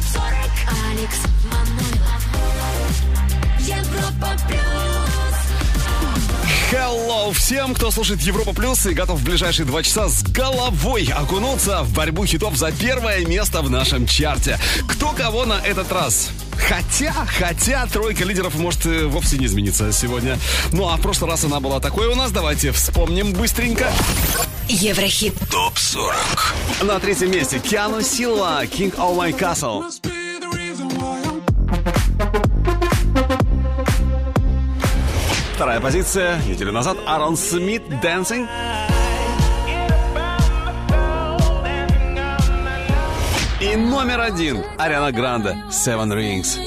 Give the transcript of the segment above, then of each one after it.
ТОП 40 Алекс Манойлов Европа Плюс Hello всем, кто слушает Европа Плюс и готов в ближайшие два часа с головой окунуться в борьбу хитов за первое место в нашем чарте. Кто кого на этот раз? Хотя, хотя тройка лидеров может э, вовсе не измениться сегодня. Ну а в прошлый раз она была такой у нас. Давайте вспомним быстренько. Еврохит ТОП 40. На третьем месте Киану Силва, King of My Castle. Вторая позиция. Неделю назад Арон Смит, Dancing. И номер один Ариана Гранде, Seven Rings.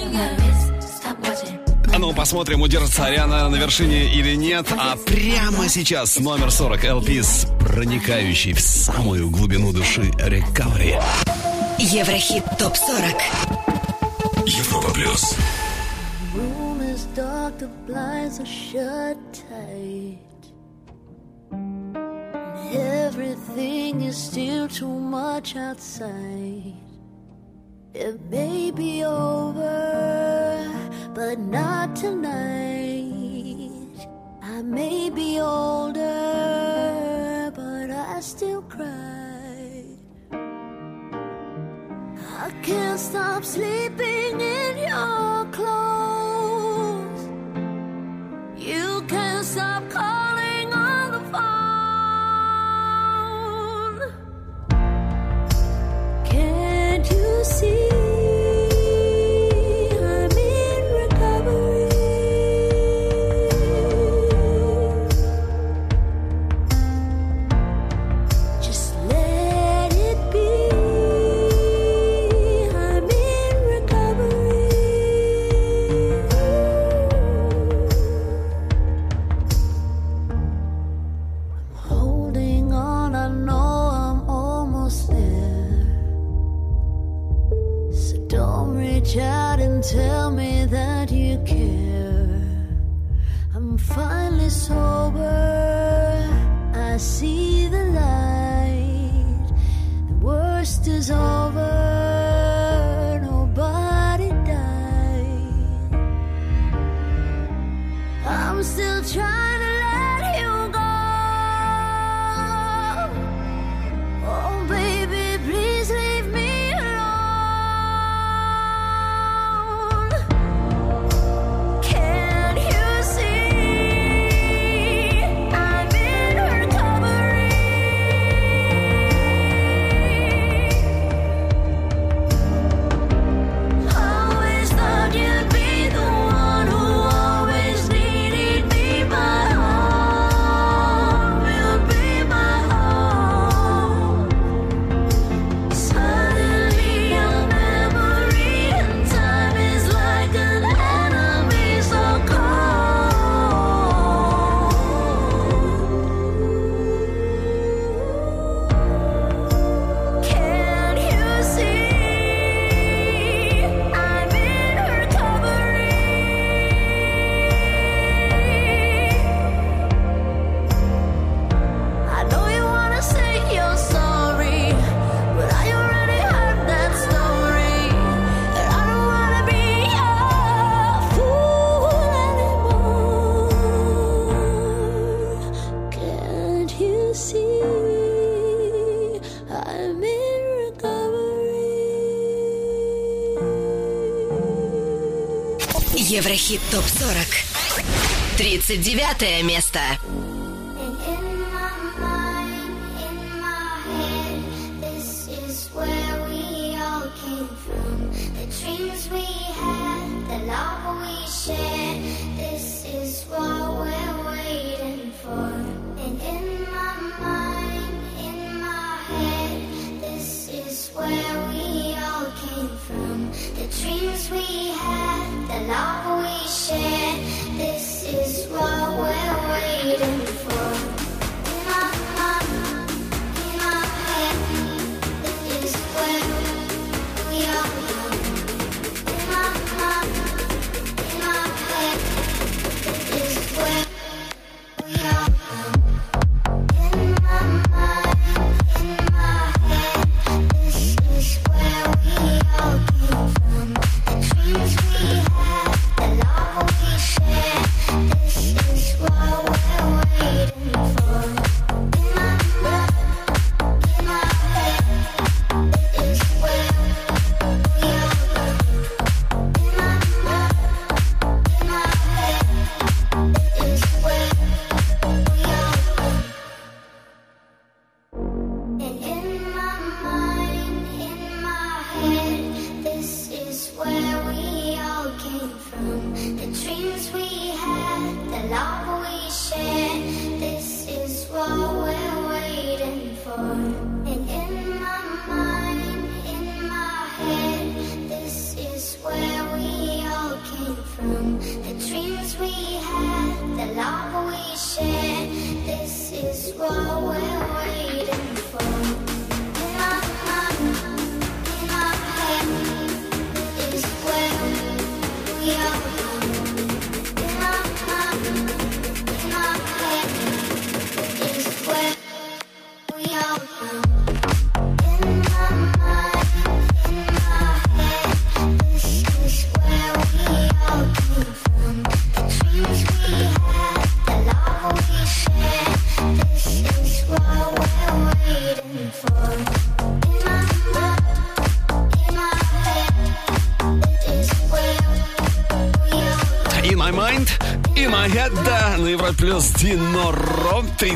А ну, посмотрим, удержится Ариана на вершине или нет. А прямо сейчас номер 40 Элпис, проникающий в самую глубину души Recovery. Еврохит ТОП 40 Европа Плюс. room is dark, the blinds are shut tight. And everything is still too much outside. It may be over, but not tonight. I may be older, but I still cry. I can't stop sleeping in your clothes. You can't stop calling see? 39 место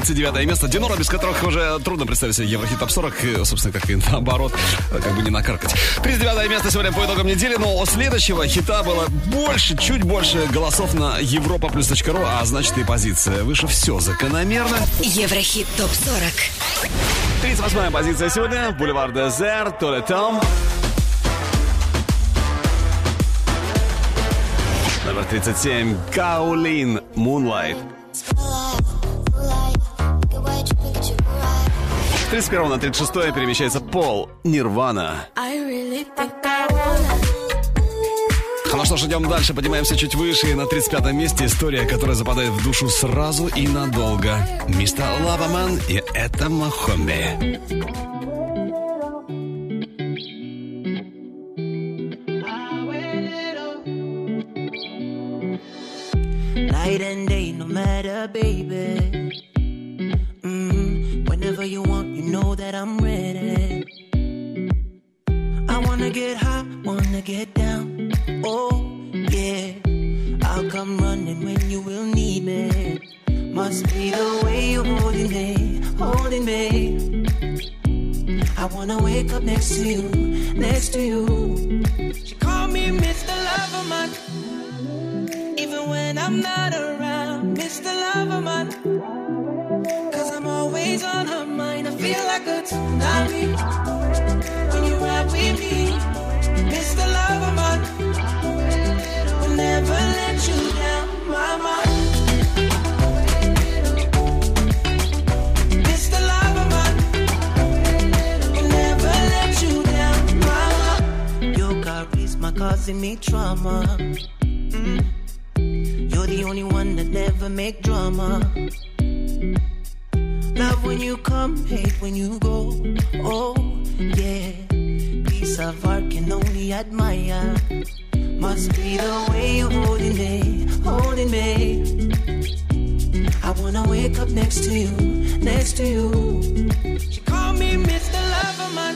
39 место. Диноро, без которых уже трудно представить себе Еврохит Топ 40, и, собственно, как и наоборот, как бы не накаркать. 39 место сегодня по итогам недели, но у следующего хита было больше, чуть больше голосов на Европа ру, а значит и позиция выше все закономерно. Еврохит ТОП-40. 38 позиция сегодня, Бульвар Дезер, Толе Том. Номер 37, Каулин, Moonlight. 31 на 36 перемещается Пол, Нирвана. Ну что ж, идем дальше, поднимаемся чуть выше. И на 35 месте история, которая западает в душу сразу и надолго. Мистер Лаваман и это Махомби. Night and day, no matter, baby. Get high, wanna get down. Oh, yeah. I'll come running when you will need me. Must be the way you're holding me, holding me. I wanna wake up next to you, next to you. She call me Mr. Loverman. Even when I'm not around, Mr. Loverman. Cause I'm always on her mind. I feel like a tsunami causing me trauma. Mm. You're the only one that never make drama. Love when you come, hate when you go. Oh, yeah. Piece of art can only admire. Must be the way you're holding me, holding me. I wanna wake up next to you, next to you. She call me Mr. Loverman.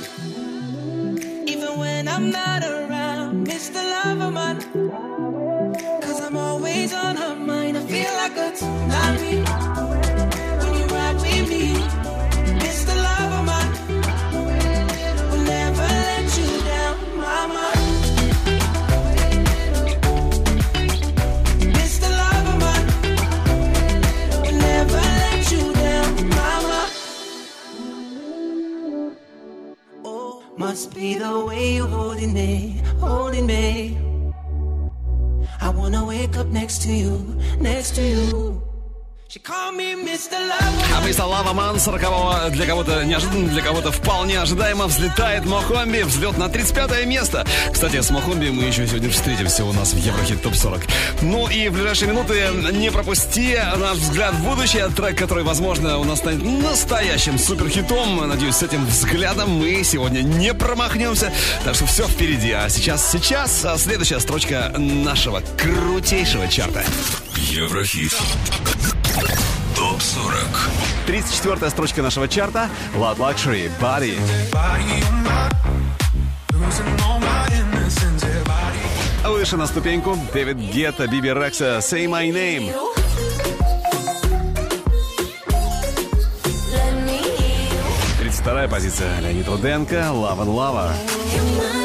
Even when I'm not around, Mr. Loverman. Cause I'm always on her mind. I feel like a tsunami She call me Mr. Lover. А мистер Лаваман 40 для кого-то неожиданно, для кого-то вполне ожидаемо взлетает Мохомби. Взлет на 35 место. Кстати, с Мохомби мы еще сегодня встретимся у нас в Еврохит Топ 40. Ну и в ближайшие минуты не пропусти наш взгляд в будущее. Трек, который, возможно, у нас станет настоящим суперхитом. Надеюсь, с этим взглядом мы сегодня не промахнемся. Так что все впереди. А сейчас, сейчас а следующая строчка нашего крутейшего чарта. Еврохит. Топ 40. 34 строчка нашего чарта Loud Luxury Body. Выше на ступеньку Дэвид Гетта, Биби Рекса Say My Name. 32 позиция Леонид Руденко Love and Lava.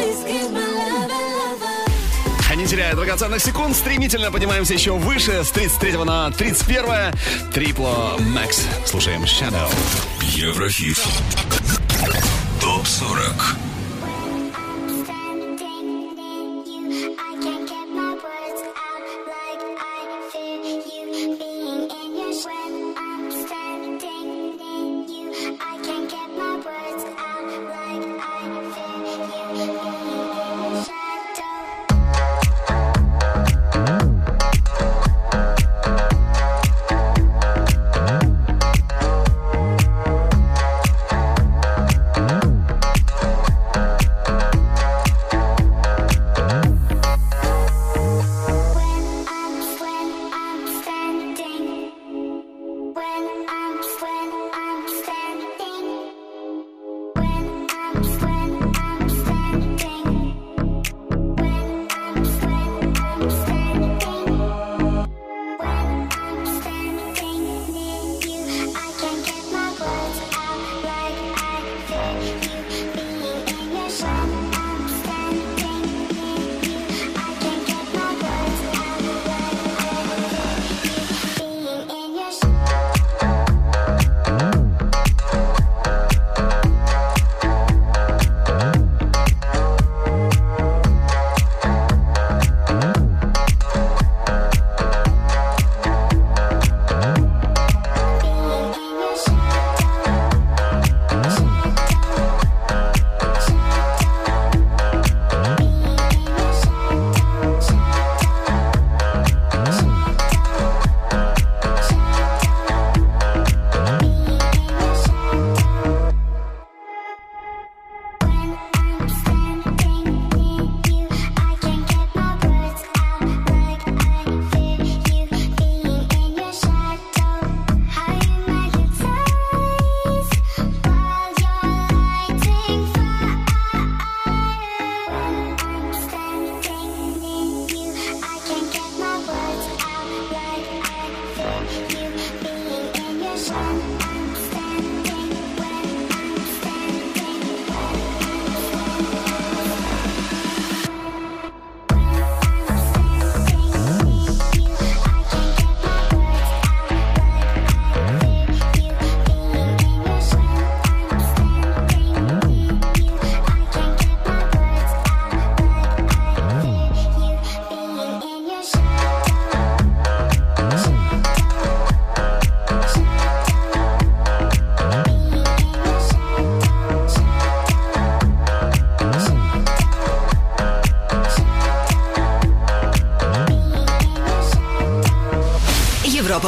Не теряя драгоценных секунд, стремительно поднимаемся еще выше с 33 на 31 Трипло Макс. Слушаем Shadow. Еврохит. Топ 40.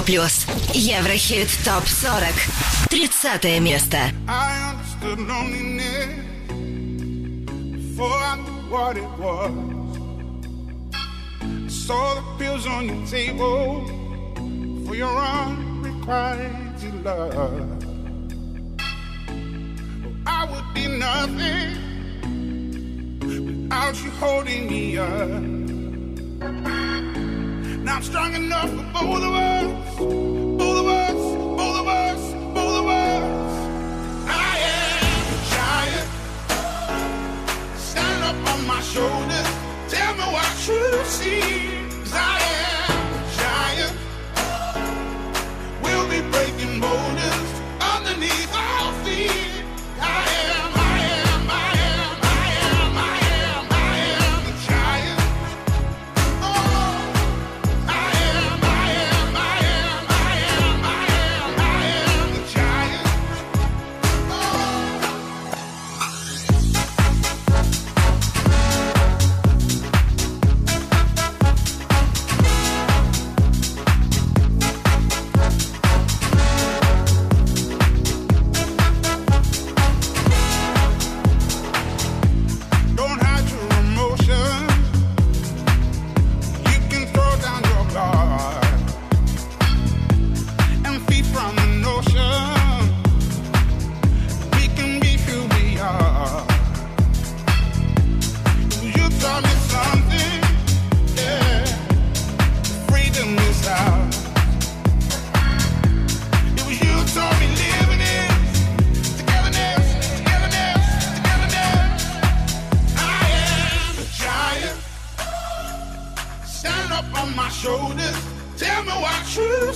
Плюс. Еврохит ТОП-40. 30 место. I understood loneliness before I knew what it was. I saw the pills on your table for your unrequited love. I would be nothing without you holding me up. I'm strong enough for both of us,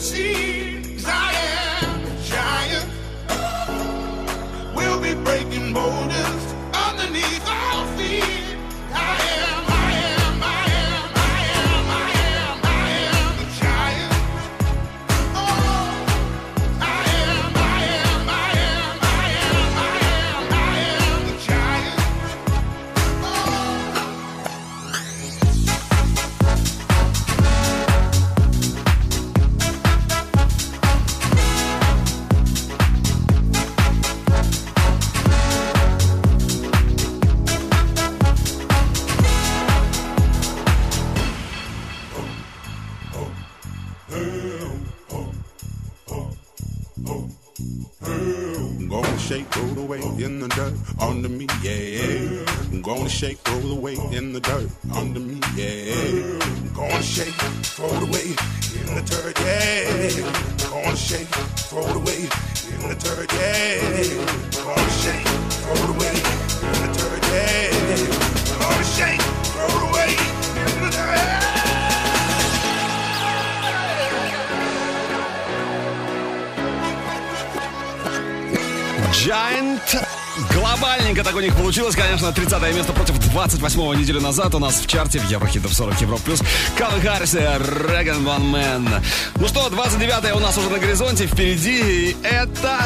see. 28-го неделю назад у нас в чарте в Еврохитов 40 Евро плюс Калвин Харрис и Реган Ван Мэн. Ну что, 29 у нас уже на горизонте, впереди, и это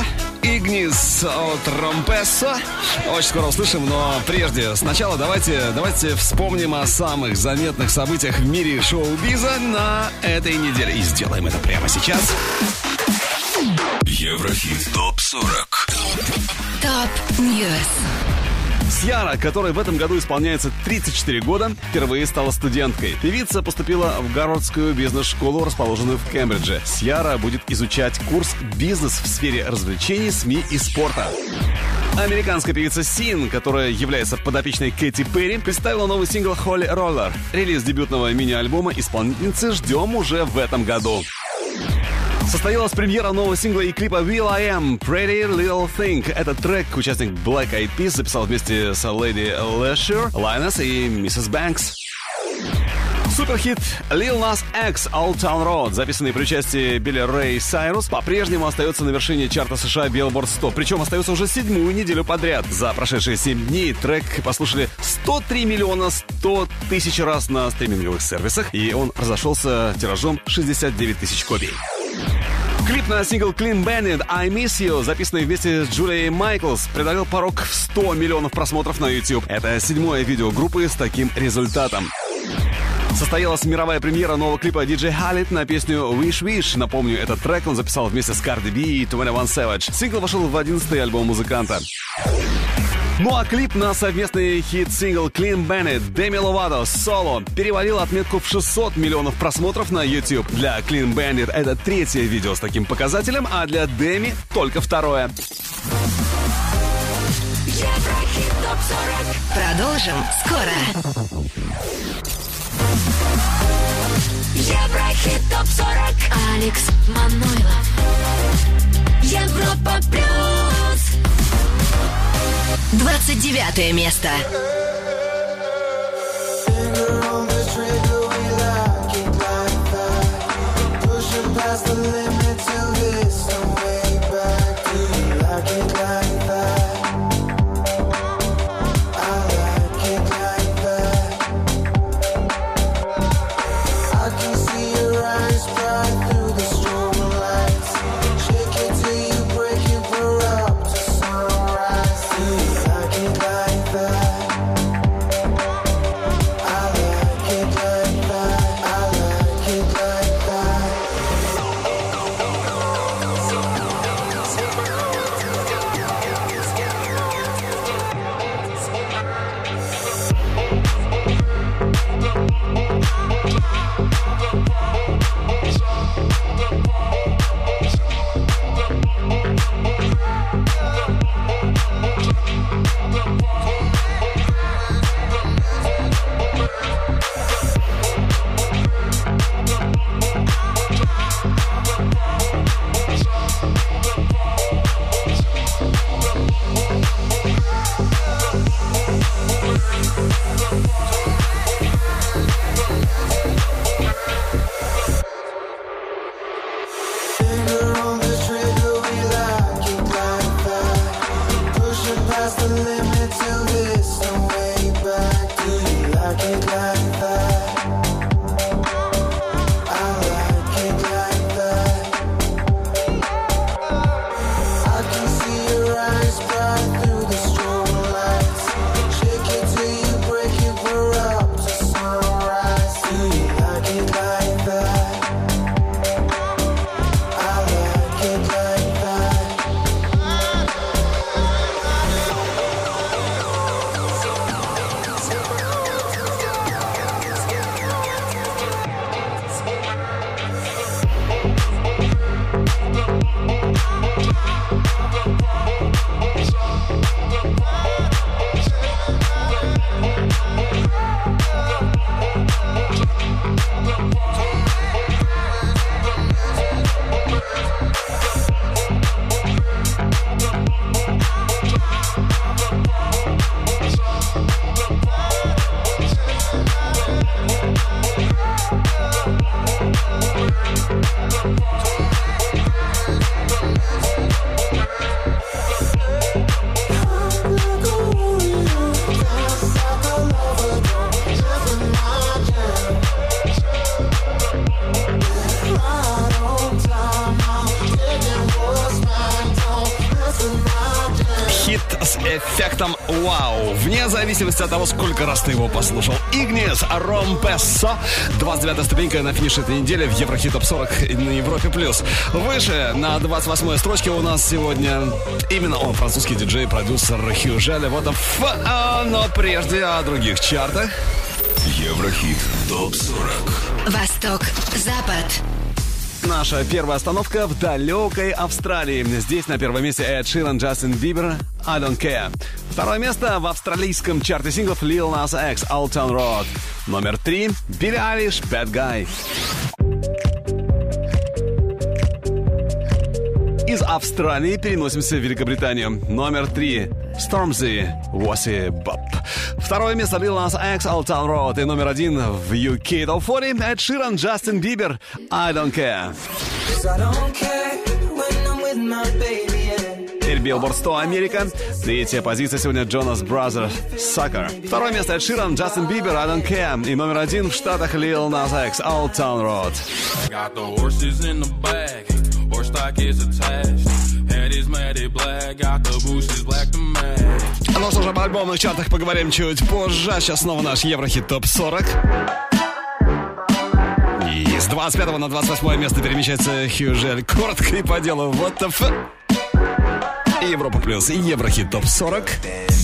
Игнис от Ромпессо. Очень скоро услышим, но прежде, сначала давайте, давайте вспомним о самых заметных событиях в мире шоу-биза на этой неделе. И сделаем это прямо сейчас. Еврохит ТОП-40. Top News. Сьяра, которой в этом году исполняется 34 года, впервые стала студенткой. Певица поступила в Гарвардскую бизнес-школу, расположенную в Кембридже. Сьяра будет изучать курс «Бизнес в сфере развлечений, СМИ и спорта». Американская певица Син, которая является подопечной Кэти Перри, представила новый сингл «Holy Roller». Релиз дебютного мини-альбома исполнительницы ждем уже в этом году. Состоялась премьера нового сингла и клипа Will I Am Pretty Little Thing. Этот трек участник Black Eyed Peas записал вместе с Lady Leisure, Linus и Mrs. Banks. Суперхит Lil Nas X Old Town Road, записанный при участии Билли Рэй Сайрус, по-прежнему остается на вершине чарта США Billboard 100, причем остается уже седьмую неделю подряд. За прошедшие 7 дней трек послушали 103 миллиона 100 тысяч раз на стриминговых сервисах, и он разошелся тиражом 69 тысяч копий. Клип на сингл Clean Bandit I Miss You, записанный вместе с Джулией Майклс, преодолел порог в 100 миллионов просмотров на YouTube. Это седьмое видео группы с таким результатом. Состоялась мировая премьера нового клипа DJ Khaled на песню Wish Wish. Напомню, этот трек он записал вместе с Cardi B и 21 Savage. Сингл вошел в 11 альбом музыканта. Ну а клип на совместный хит-сингл Clean Bandit Деми Ловато «Соло» перевалил отметку в 600 миллионов просмотров на YouTube. Для Clean Bandit это третье видео с таким показателем, а для Деми только второе. Еврохит ТОП-40. Продолжим скоро. Еврохит ТОП-40. Алекс Манойлов. Европа Плюс. 29 место. 29 ступенька на финише этой недели в Еврохит Топ 40 на Европе+. плюс. Выше, на 28 строчке у нас сегодня именно он, французский диджей, продюсер Хью Желли. Вот а, но прежде о других чартах. Еврохит ТОП-40. Восток, Запад. Наша первая остановка в далекой Австралии. Здесь на первом месте Эд Ширан, Джастин Бибер, I Don't Care. Второе место в австралийском чарте синглов Lil Nas X, Old Town Road. Номер три Билли Айлиш, Bad Guy. Из Австралии переносимся в Великобританию. Номер три Stormzy, Vossi Bop. Второе место Lil Nas X, Old Town Road. И номер один в UK Top 40 Эд Ширан, Джастин Бибер, I Don't Care. Теперь Billboard 100 Америка. Третья позиция сегодня Jonas Brothers Sucker. Второе место Эд Ширан, Джастин Бибер, I Don't Care. И номер один в Штатах Lil Nas X, Old Town Road. Got the horses in the bag, horse stock is attached. Head is matted black, got the bushes black to match. Ну что же, об альбомных чартах поговорим чуть позже. А сейчас снова наш Еврохит ТОП 40. С 25 на 28 место перемещается Хьюжель. Коротко и по делу. Вот the f... Европа плюс и Еврохит топ 40.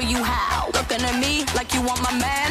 Show you how. Looking at me like you want my man.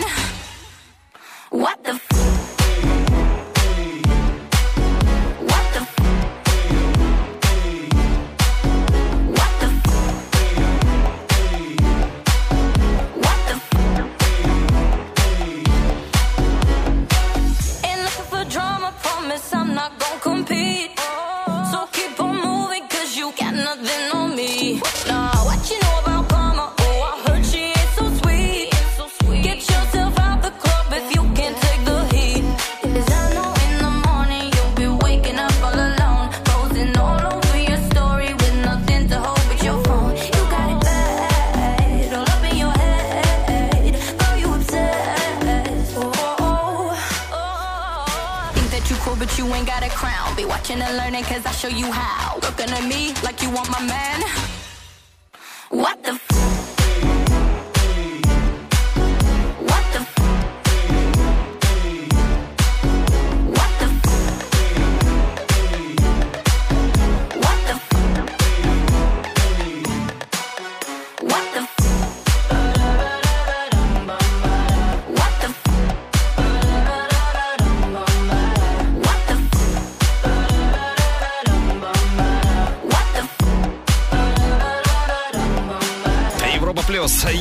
Want my man.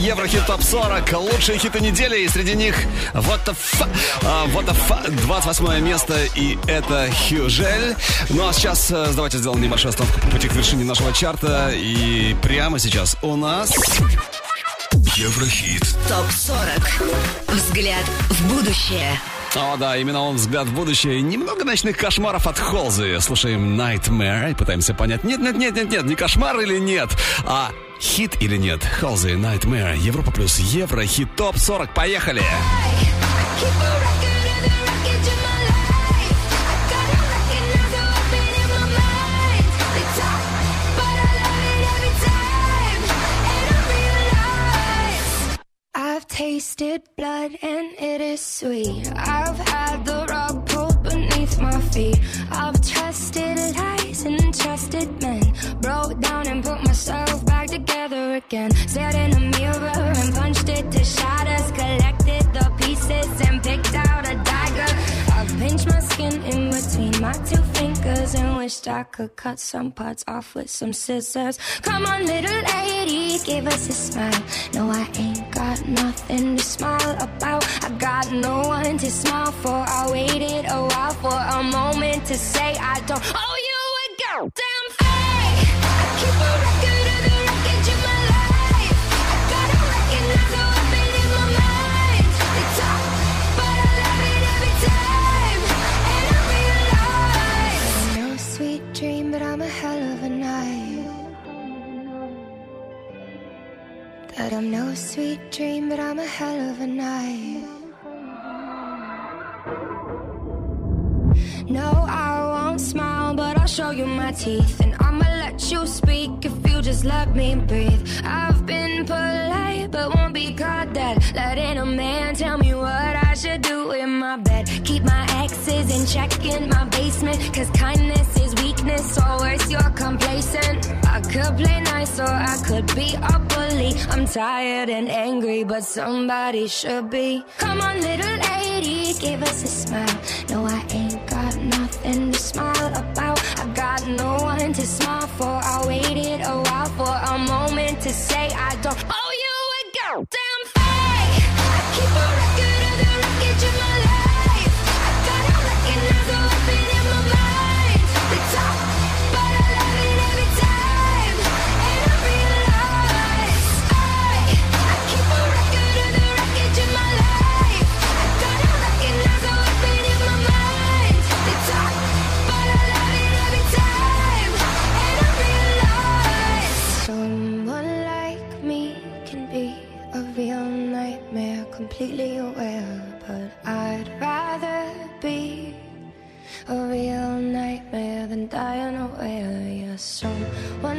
Еврохит топ 40, лучшие хиты недели, и среди них What the f... а, What the f... 28 место, и это Хьюжель. Ну а сейчас э, давайте сделаем небольшую остановку по пути к вершине нашего чарта, и прямо сейчас у нас... Еврохит. ТОП 40. Взгляд в будущее. О, да, именно он взгляд в будущее. Немного ночных кошмаров от Холзы. Слушаем Nightmare и пытаемся понять, нет, нет, нет, нет, нет, не кошмар или нет, а Хит или нет? Halsey Nightmare. Европа плюс Евро. Хит топ 40. Поехали! Tasted blood and it is sweet. I've had the rug pulled beneath my feet. I've trusted lies and trusted men. Broke down and put myself again. Stared in the mirror and punched it to shatters. Collected the pieces and picked out a dagger. I've pinched my skin in between my two fingers and wished I could cut some parts off with some scissors. Come on, little lady, give us a smile. No, I ain't got nothing to smile about. I got no one to smile for. I waited a while for a moment to say I don't owe you a goddamn but I'm a hell of a night. That I'm no sweet dream, but I'm a hell of a night. No, I won't smile, but I'll show you my teeth. And I'ma let you speak if you just let me breathe. I've been polite, but won't be caught dead. Letting a man tell me what I should do in my bed. Keep my exes in check in my basement. Cause kindness weakness, worse, you're complacent. I could play nice, or I could be a bully. I'm tired and angry, but somebody should be. Come on, little lady, give us a smile. No, I ain't got nothing to smile about. I got no one to smile for. I waited a while for a moment to say I don't owe you a thing.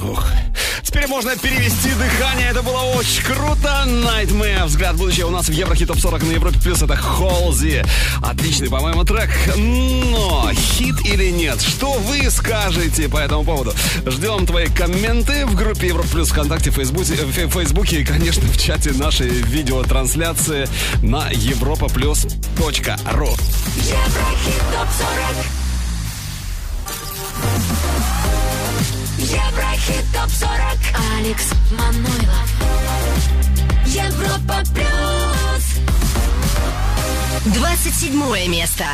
Ух. Теперь можно перевести дыхание. Это было очень круто. Nightmare. Взгляд в будущее у нас в Еврохит Топ 40 на Европе Плюс. Это Холзи. Отличный, по-моему, трек. Но хит или нет? Что вы скажете по этому поводу? Ждем твои комменты в группе Европа Плюс ВКонтакте, в Фейсбуке, в Фейсбуке и, конечно, в чате нашей видеотрансляции на europaplus.ru. Еврохит топ 40. Еврохит топ 40. Алекс Манойлов. Европа плюс. 27 место.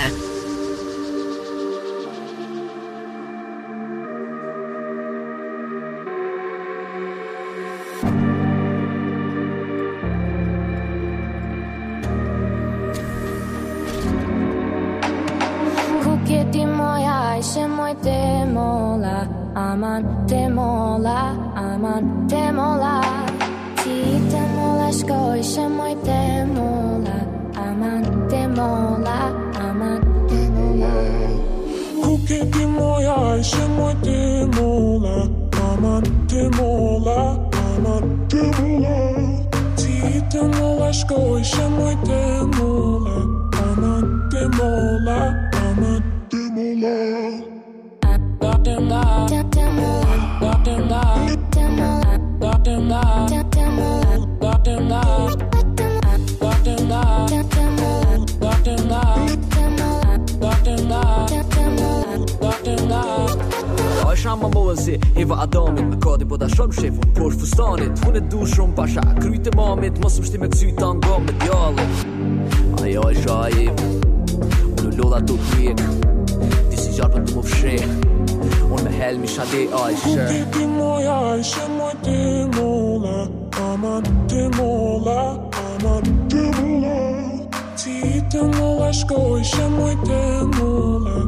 Kuketi moja ishe moj te Aman demola, Aman demola. Ti demolaš koji še moj demola, I'm on demola, I'm demola. Kuke ti moja i še moj demola, Aman demola, Aman demola. Ti demolaš koji še moj demola, Aman demola, Aman demola. I'm on demola. isha më mbohë zi Heva Adamin Më kodi po ta shumë shefun. Por fustanit Unë e du shumë pasha. Kryt e mamit Mos më shti me kësy të nga me djallin Ajo isha e Unë u lodha të kujek Ti si gjarë për të më والمحال مش هضيق عايشة قدمه يا عايشة مدمولة أمان دمولة أمان دمولة تيتمو عشقو عايشة مدمولة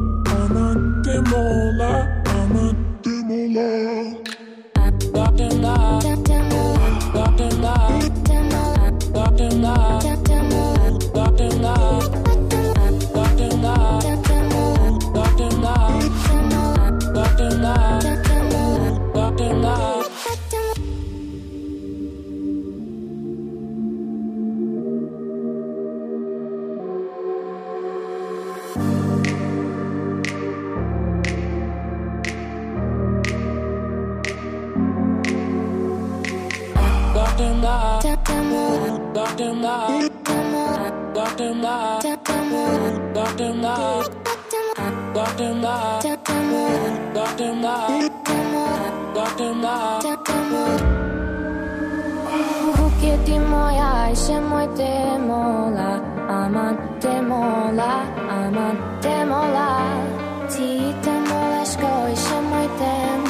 أمان دمولة أمان دمولة Doctor Love, Doctor Love, Doctor Love. Doctor Ma, moja. Ti te.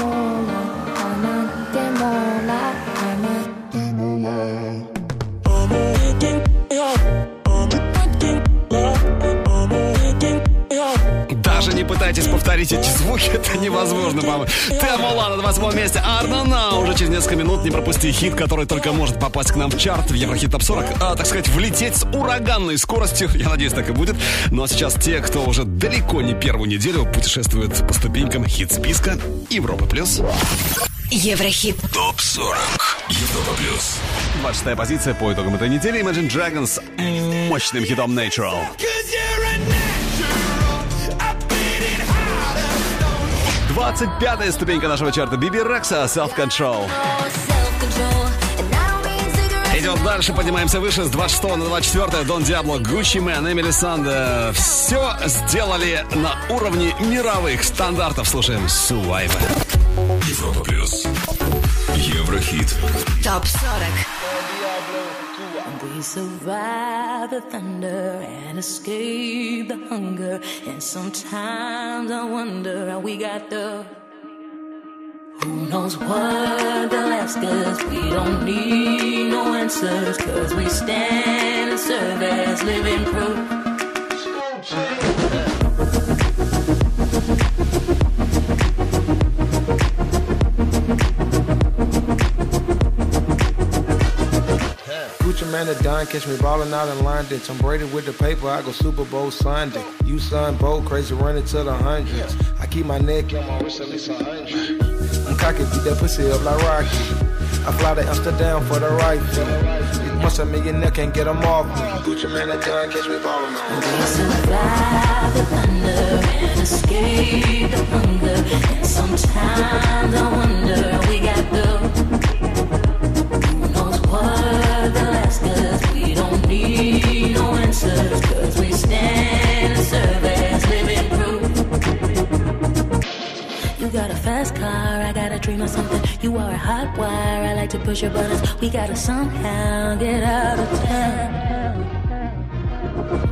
Даже не пытайтесь повторить эти звуки, это невозможно, по-моему. Темола на 28 месте, Арнана. Уже через несколько минут не пропусти хит, который только может попасть к нам в чарт в Еврохит Топ 40. А, так сказать, влететь с ураганной скоростью. Я надеюсь, так и будет. Ну а сейчас те, кто уже далеко не первую неделю путешествует по ступенькам хит-списка Европа Плюс. Еврохит. ТОП 40. Европа плюс. 26 позиция по итогам этой недели. Imagine Dragons с мощным хитом Natural. 25-я ступенька нашего чарта Биби Рекса Self Control. Идем дальше, поднимаемся выше с 26 на 24 Дон Диабло, Гуччи Мэн, Эмили Санда. Все сделали на уровне мировых стандартов. Слушаем Survive. Европа плюс. Еврохит. Топ 40. Survive the thunder and escape the hunger. And sometimes I wonder how we got the. Who knows what they'll ask us? We don't need no answers, cause we stand and serve as living proof. Gucci man a done, catch me ballin' out in London. Tom Brady with the paper, I go Super Bowl Sunday. You son Bo, crazy running to the hundreds. I keep my neck on my wrist at least a hundred. I'm cocky, beat that pussy up like Rocky. I fly to Amsterdam for the right fee. Once a millionaire can't get them off me. Gucci man, that gun catch me ballin'. We survive the thunder and escape the hunger. And sometimes I wonder we got the something. You are a hot wire, I like to push your buttons. We gotta somehow get out of town.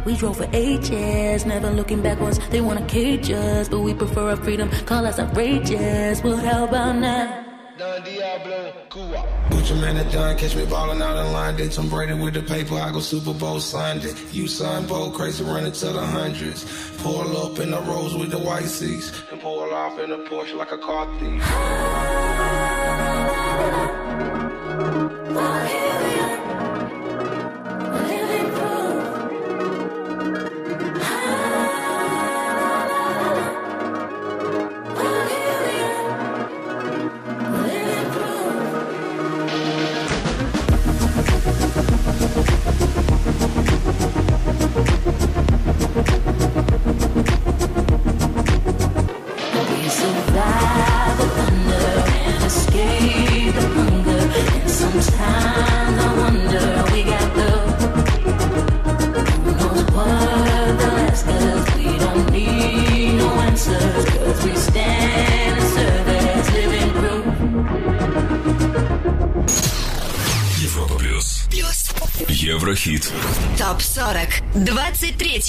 We drove for ages, never looking backwards. They wanna cage us, but we prefer our freedom. Call us outrageous. Well, how about now? Gucci man, that done catch me ballin' out in line London. Tom Brady with the paper, I go Super Bowl Sunday. You son, bold, crazy, running to the hundreds. Pull up in the rose with the white seats. Off in a Porsche like a car thief.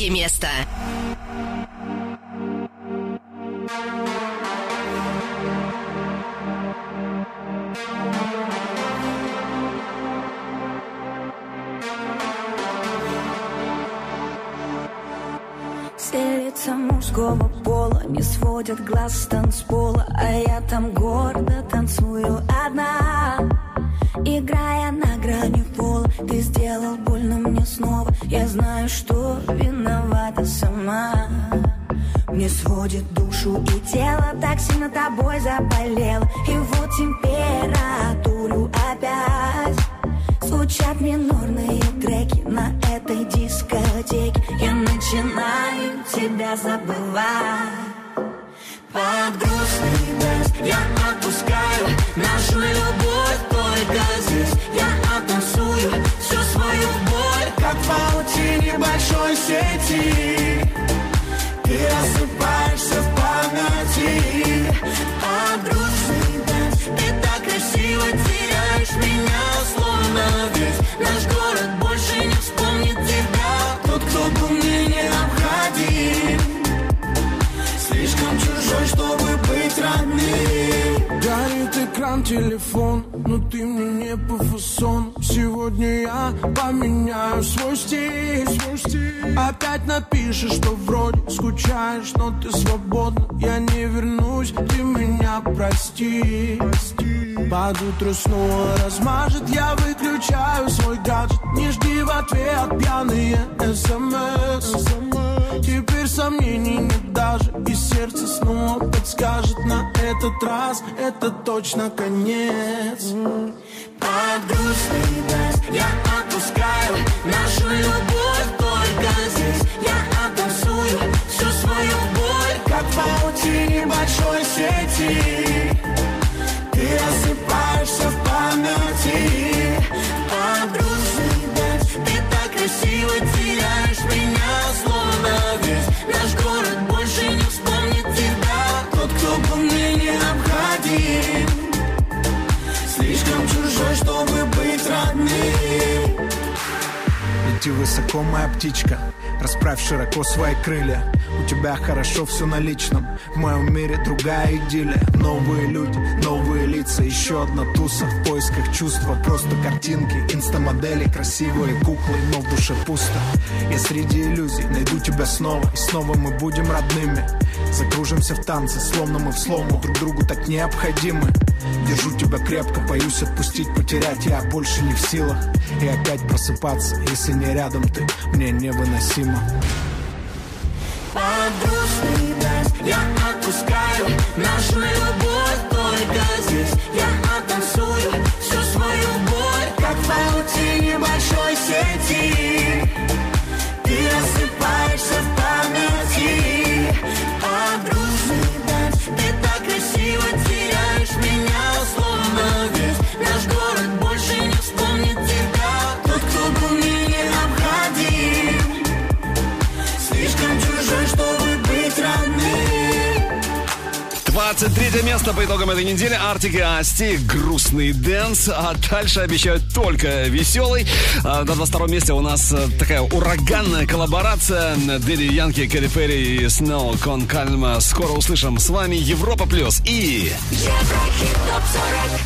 23 место. Лица мужского пола не сводят глаз с танцпола А я там гордо танцую одна Играя на грани пола Ты сделал Я знаю, что виновата сама. Мне сводит душу и тело Так сильно тобой заболела И вот температуру опять Звучат минорные треки на этой дискотеке. Я начинаю тебя забывать. Под грустный дождь я отпускаю Нашу любовь только здесь. Я оттанцую всю свою боль Как паутине большой сети. Ты рассыпаешься в памяти. Под грустный Ты так красиво теряешь меня Словно весь наш город больше не вспомнит тебя. Тот, кто был мне необходим. Слишком чужой, чтобы быть родным. Горит экран, телефон, но ты мне не по фасону Сегодня я поменяю свой стиль, свой стиль. Опять напишешь, что вроде скучаешь, но ты свободна. Я не вернусь, ты меня прости, Под утро снова размажет, я выключаю свой гаджет. Не жди в ответ пьяные смс Теперь сомнений нет даже И сердце снова подскажет На этот раз. Это точно конец. Под грустный красиво теряешь меня Словно весь наш быть родным высоко, моя птичка Расправь широко свои крылья. У тебя хорошо все на личном В моем мире другая идиллия. Новые люди, новые лица Еще одна туса. В поисках чувства Просто картинки, инстамодели Красивые куклы, но в душе пусто. Я среди иллюзий найду тебя снова И снова мы будем родными. Закружимся в танце, словно мы в слому Друг другу так необходимы Держу тебя крепко, боюсь отпустить, потерять. Я больше не в силах. И опять просыпаться, если не рядом ты. Мне невыносимо. Подружный даст, я отпускаю. Нашу любовь только здесь. Я оттанцую всю свою боль. Как в паутине большой сети. Ты рассыпаешься в 23 место по итогам этой недели. Артик и Асти. Грустный дэнс. А дальше обещают только веселый. А на 22 месте у нас э, такая ураганная коллаборация. Дэдди Янки, Кэти Перри и Сноу Con Calma. Скоро услышим. С вами Европа Плюс и... Еврохит ТОП 40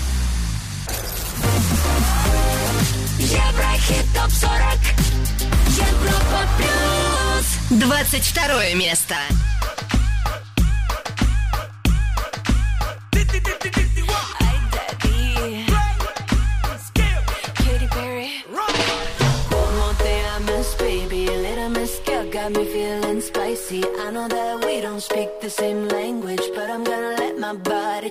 Еврохит ТОП 40 Европа Плюс 22 место. the same language, but I'm gonna let my body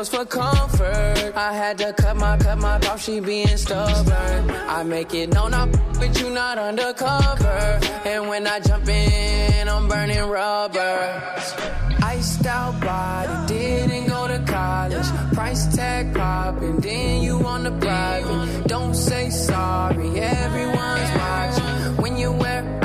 close for comfort. I had to cut my cut my off, she being stubborn. I make it known I'm with you, not undercover. And when I jump in, I'm burning rubber. Iced out body, didn't go to college. Price tag popping, then you on the private. Don't say sorry, everyone's watching. When you're where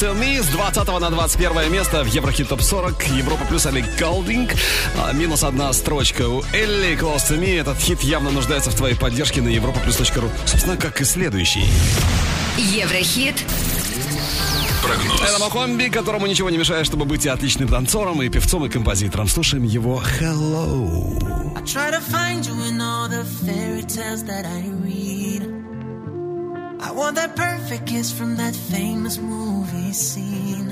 To Me с 20 на 21 место в Еврохит Топ 40. Европа плюс Олег Голдинг. А, Минус одна строчка у Элли. Close to Me. Этот хит явно нуждается в твоей поддержке на европаплюс.ру. Собственно, как и следующий. Еврохит. Прогноз. Это Мохомби, которому ничего не мешает, чтобы быть и отличным танцором, и певцом, и композитором. Слушаем его Hello. I try to find you in all the fairy tales that I read. I want that perfect kiss from that famous movie scene.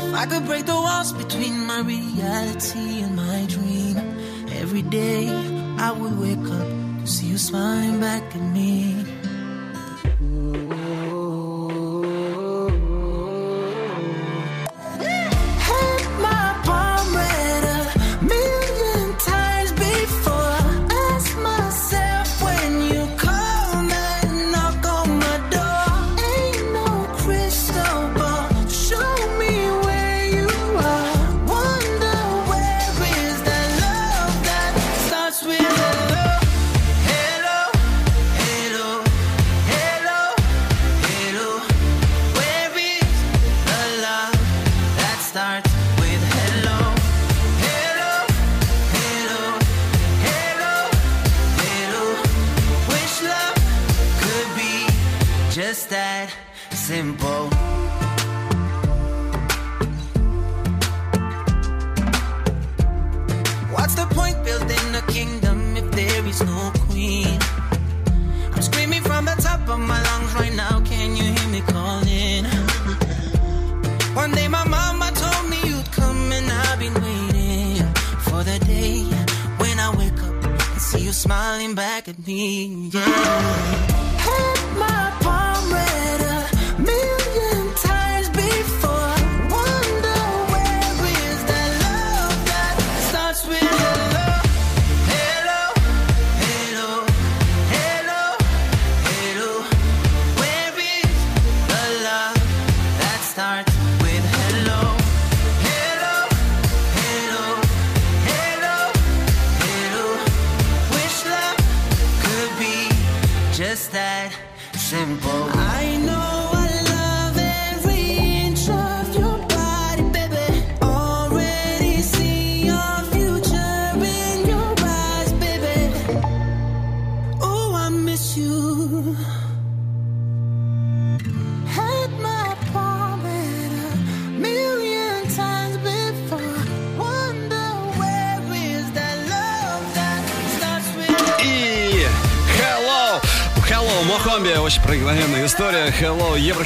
If I could break the walls between my reality and my dream, every day I would wake up to see you smiling back at me. At me.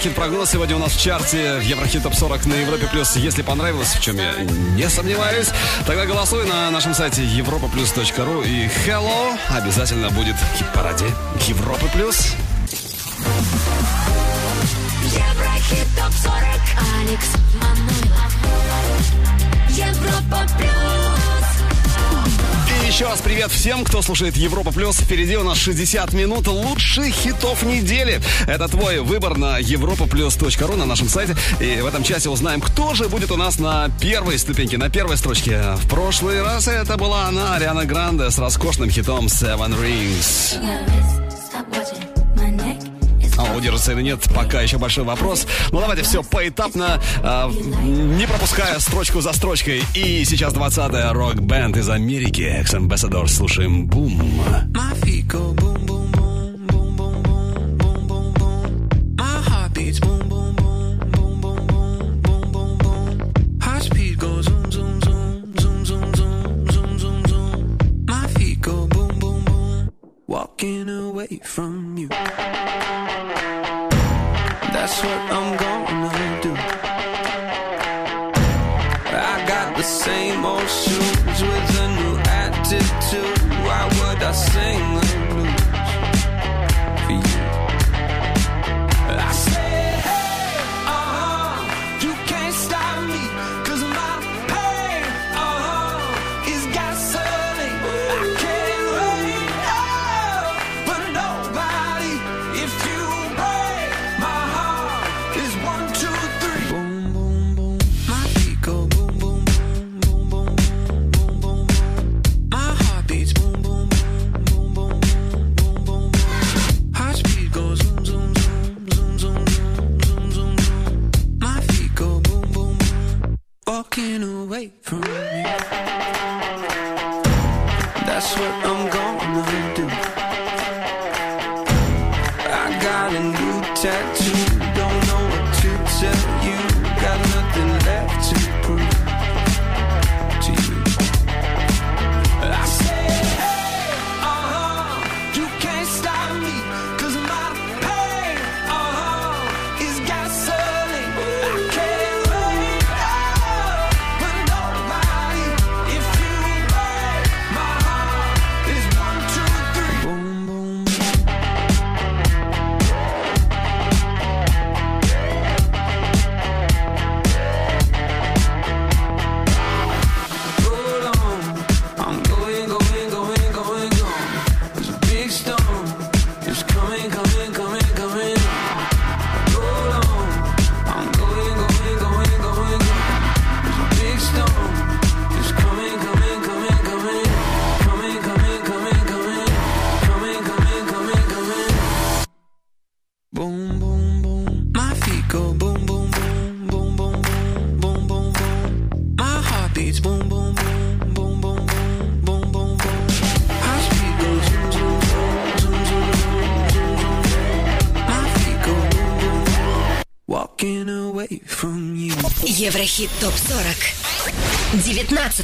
Еврохит прогноз сегодня у нас в чарте Еврохит Топ 40 на Европе Плюс. Если понравилось, в чем я не сомневаюсь, тогда голосуй на нашем сайте europaplus.ru и Hello обязательно будет в хит-параде Европы Плюс. Еврохит топ 40 Алекс еще раз привет всем, кто слушает Европа Плюс. Впереди у нас 60 минут лучших хитов недели. Это твой выбор на europaplus.ru на нашем сайте. И в этом часе узнаем, кто же будет у нас на первой ступеньке, на первой строчке. В прошлый раз это была она, Ариана Гранде, с роскошным хитом Seven Rings. Удержится или нет, пока еще большой вопрос. Ну давайте все поэтапно, а, не пропуская строчку за строчкой. И сейчас 20-я рок-бенд из Америки, Ambassador, слушаем «Бум». My feet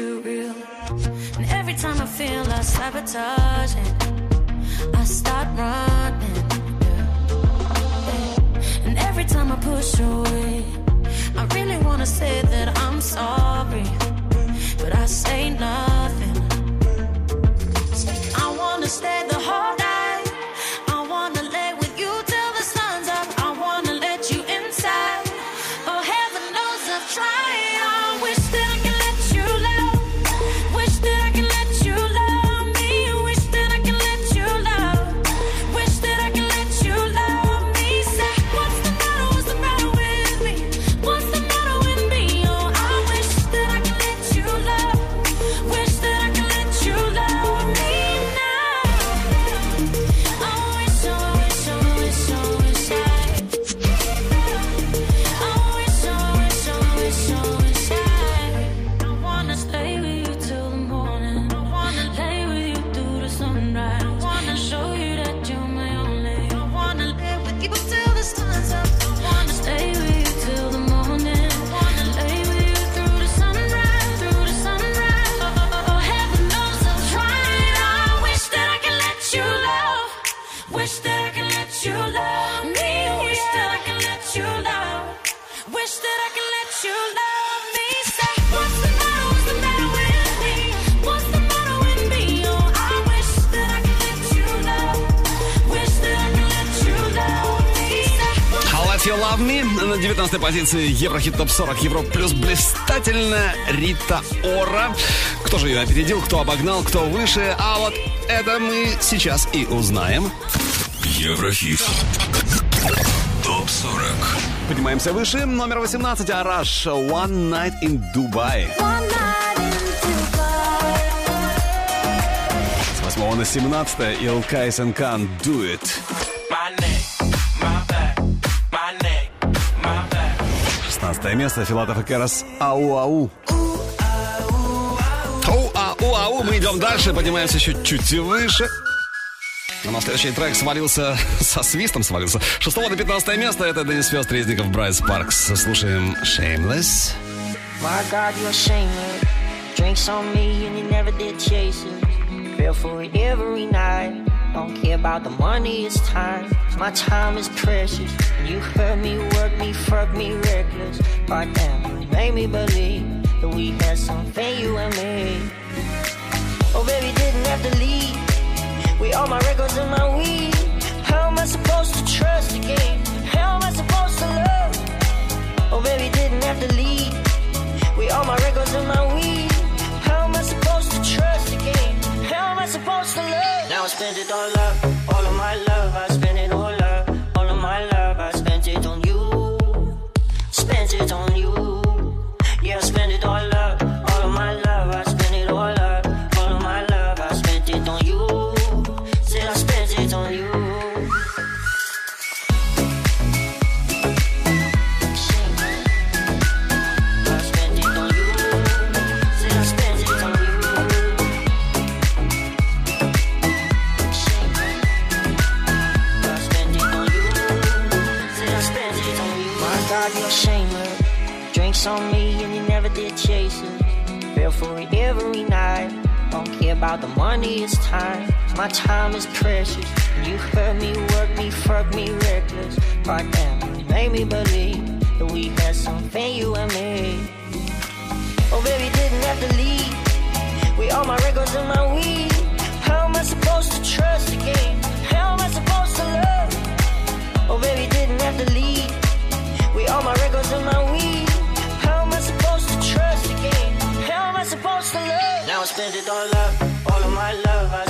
too real. And every time I feel like sabotaging, I start running. And every time I push away, I really wanna say that I'm sorry, but I say nothing. На 19 позиции Еврохит Топ 40 Европа плюс блистательная Рита Ора. Кто же ее опередил, кто обогнал, кто выше? А вот это мы сейчас и узнаем. Еврохит. Топ 40. Поднимаемся выше. Номер 18. Араш. One Night in Dubai. С 8 на 17 Илкай Сенкан Do It. 16 место Filatov и Karas Ау-ау. Ау-ау-ау. Мы идем дальше, поднимаемся еще чуть выше. А на следующий трек свалился, со свистом свалился. 6 на 15 место это Denis First, Резников, Bright Sparks. Слушаем Shameless. My God, you're shameless. Drinks on me and you never did chase it. Feel for it every night. Don't care about the money, it's time. My time is precious. You hurt me, work me, fuck me reckless. But damn, you made me believe that we had something, you and me. Oh, baby, didn't have to leave. With all my records and my weed. How am I supposed to trust again? How am I supposed to love? Oh, baby, didn't have to leave. With all my records and my weed. Am I supposed to love? Now I spend it all up, all of my love. I about the money, is time. My time is precious. You hurt me, work me, fuck me reckless. But damn, you made me believe that we had something, you and me. Oh, baby, didn't have to leave. With all my records and my weed. How am I supposed to trust again? How am I supposed to love? Oh, baby, didn't have to leave. With all my records and my weed. Supposed to love? Now I spent it all up, all of my love. I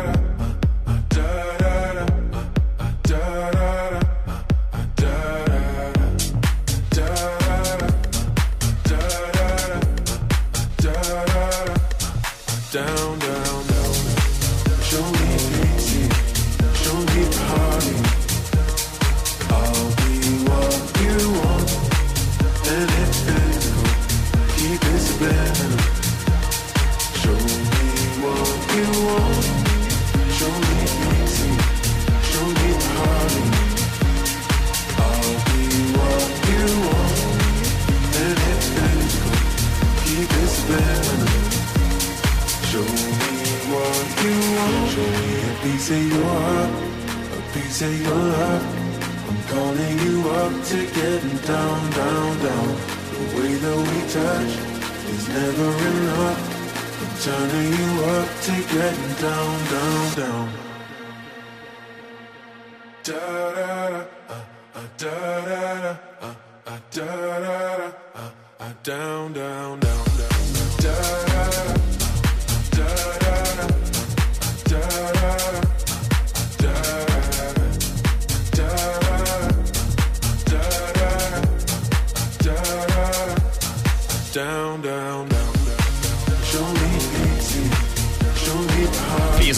of your love. Calling you up to getting down, down, down. The way that we touch is never enough. I'm turning you up to getting down, down, down. Da da da, uh, da da da, uh, uh, da da da, down, down, down.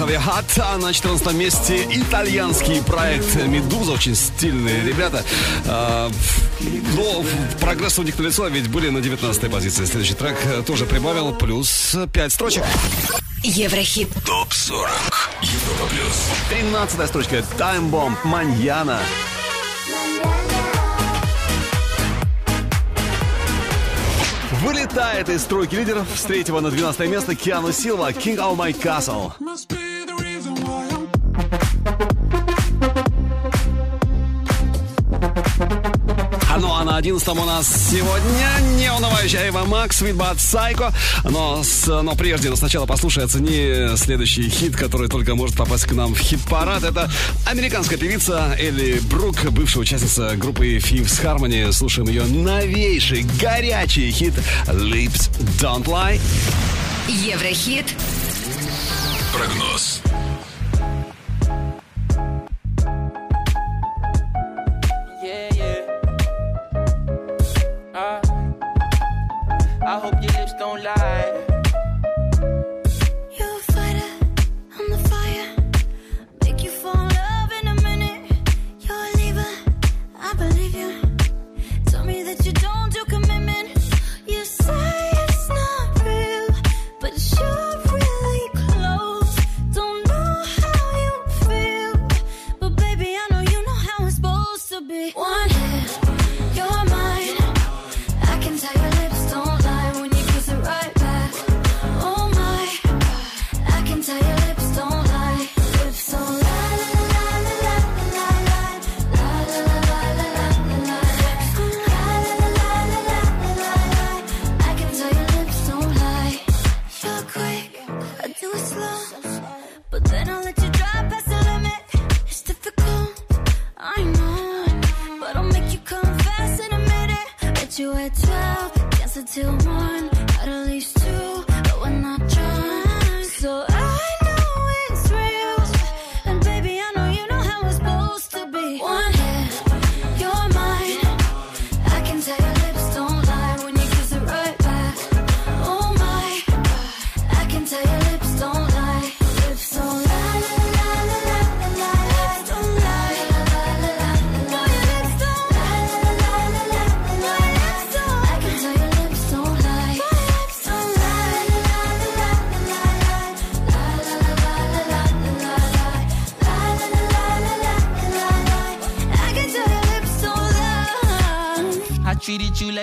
Your Heart, а на 14 месте итальянский проект «Медуза». Очень стильные ребята. А, Но прогресс у них налицо, ведь были на 19 позиции. Следующий трек э, тоже прибавил, плюс 5 строчек. Еврохит. ТОП-40. Европа плюс. 13 строчка Time Bomb Маньяна. Вылетает из стройки лидеров с 3 на 12 место Киану Силва King of My Castle. А на 11 у нас сегодня неунывающая Эва Макс, Витбат Сайко. Но, с- но прежде, но сначала послушай, оцени следующий хит, который только может попасть к нам в хит-парад. Это американская певица Элли Брук, бывшая участница группы Fifth Harmony. Слушаем ее новейший, горячий хит Lips Don't Lie. Еврохит. Прогноз.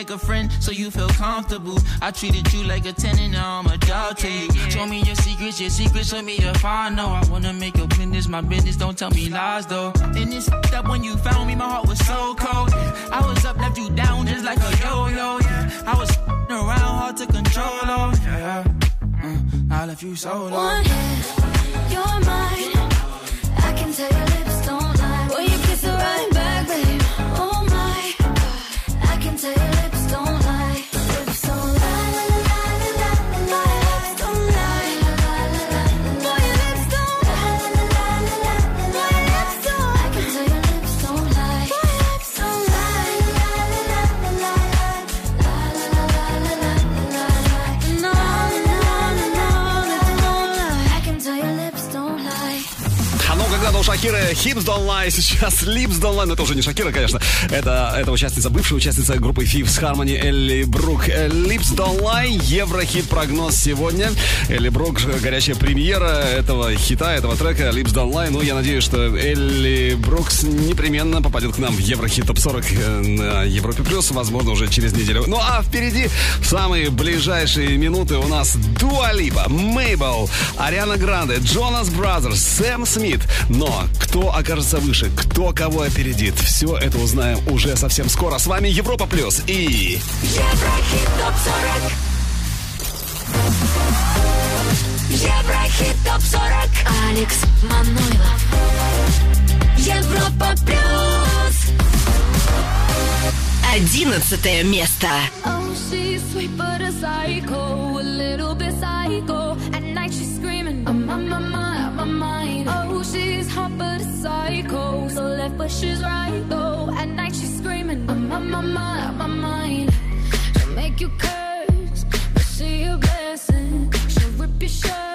Like a friend, so you feel comfortable. I treated you like a tenant, now I'm a dog to you. Show me your secrets, your secrets, show me if I know. I wanna make your business my business, don't tell me lies though. And it's up when you found me, my heart was so cold. I was up, left you down just like a yo-yo. Yeah. I was around, hard to control. Oh, yeah. Mm, I left you so low. One hit, you're mine. I can tell your lips Hips Don't Lie, сейчас Lips Don't Lie, но это уже не Шакира, конечно. Это, это участница, бывшая участница группы Thieves Harmony Элли Брук. Lips Don't Lie, Еврохит прогноз сегодня. Элли Брук, горячая премьера этого хита, этого трека Lips Don't Lie. Ну, я надеюсь, что Элли Брукс непременно попадет к нам в Еврохит Топ 40 э, на Европе Плюс, возможно, уже через неделю. Ну, а впереди в самые ближайшие минуты у нас Дуалиба, Мейбл, Ариана Гранде, Jonas Brothers, Сэм Смит. Но кто окажется выше, кто кого опередит, все это узнаем узнаем уже совсем скоро. С вами Европа Плюс и... Еврохит ТОП-40 Еврохит ТОП-40 Алекс Манойлов Европа Плюс Одиннадцатое место. Oh, she's sweet but a psycho, a little bit psycho. At night she's screaming, oh, my, my, my. she's hot but a psycho. So left but she's right though. At night she's screaming I'm on my mind, on my mind. She'll make you curse But she a blessing. She'll rip your shirt.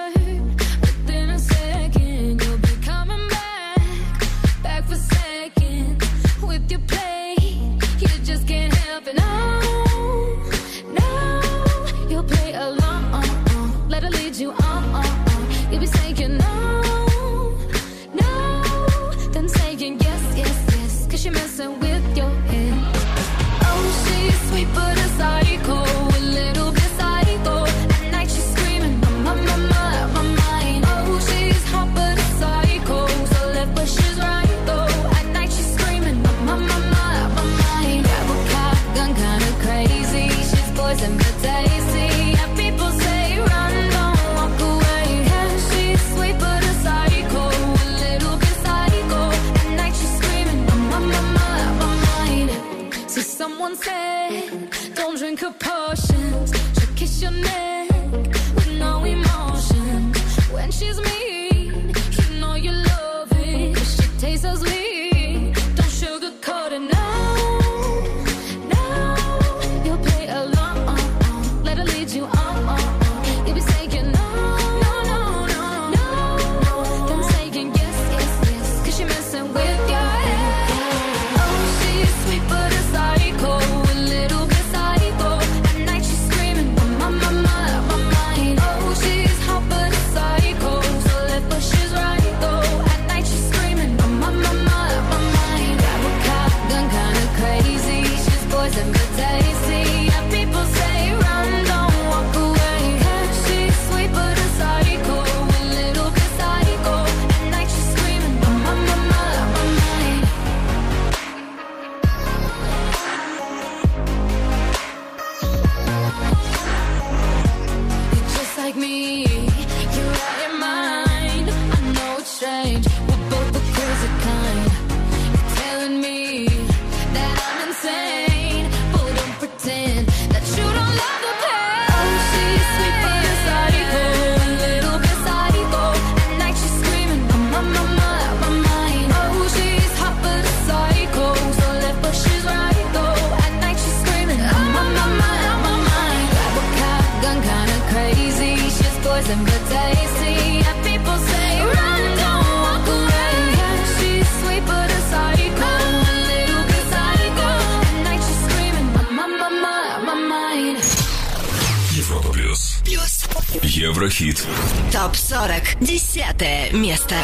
ТОП-40. Десятое место.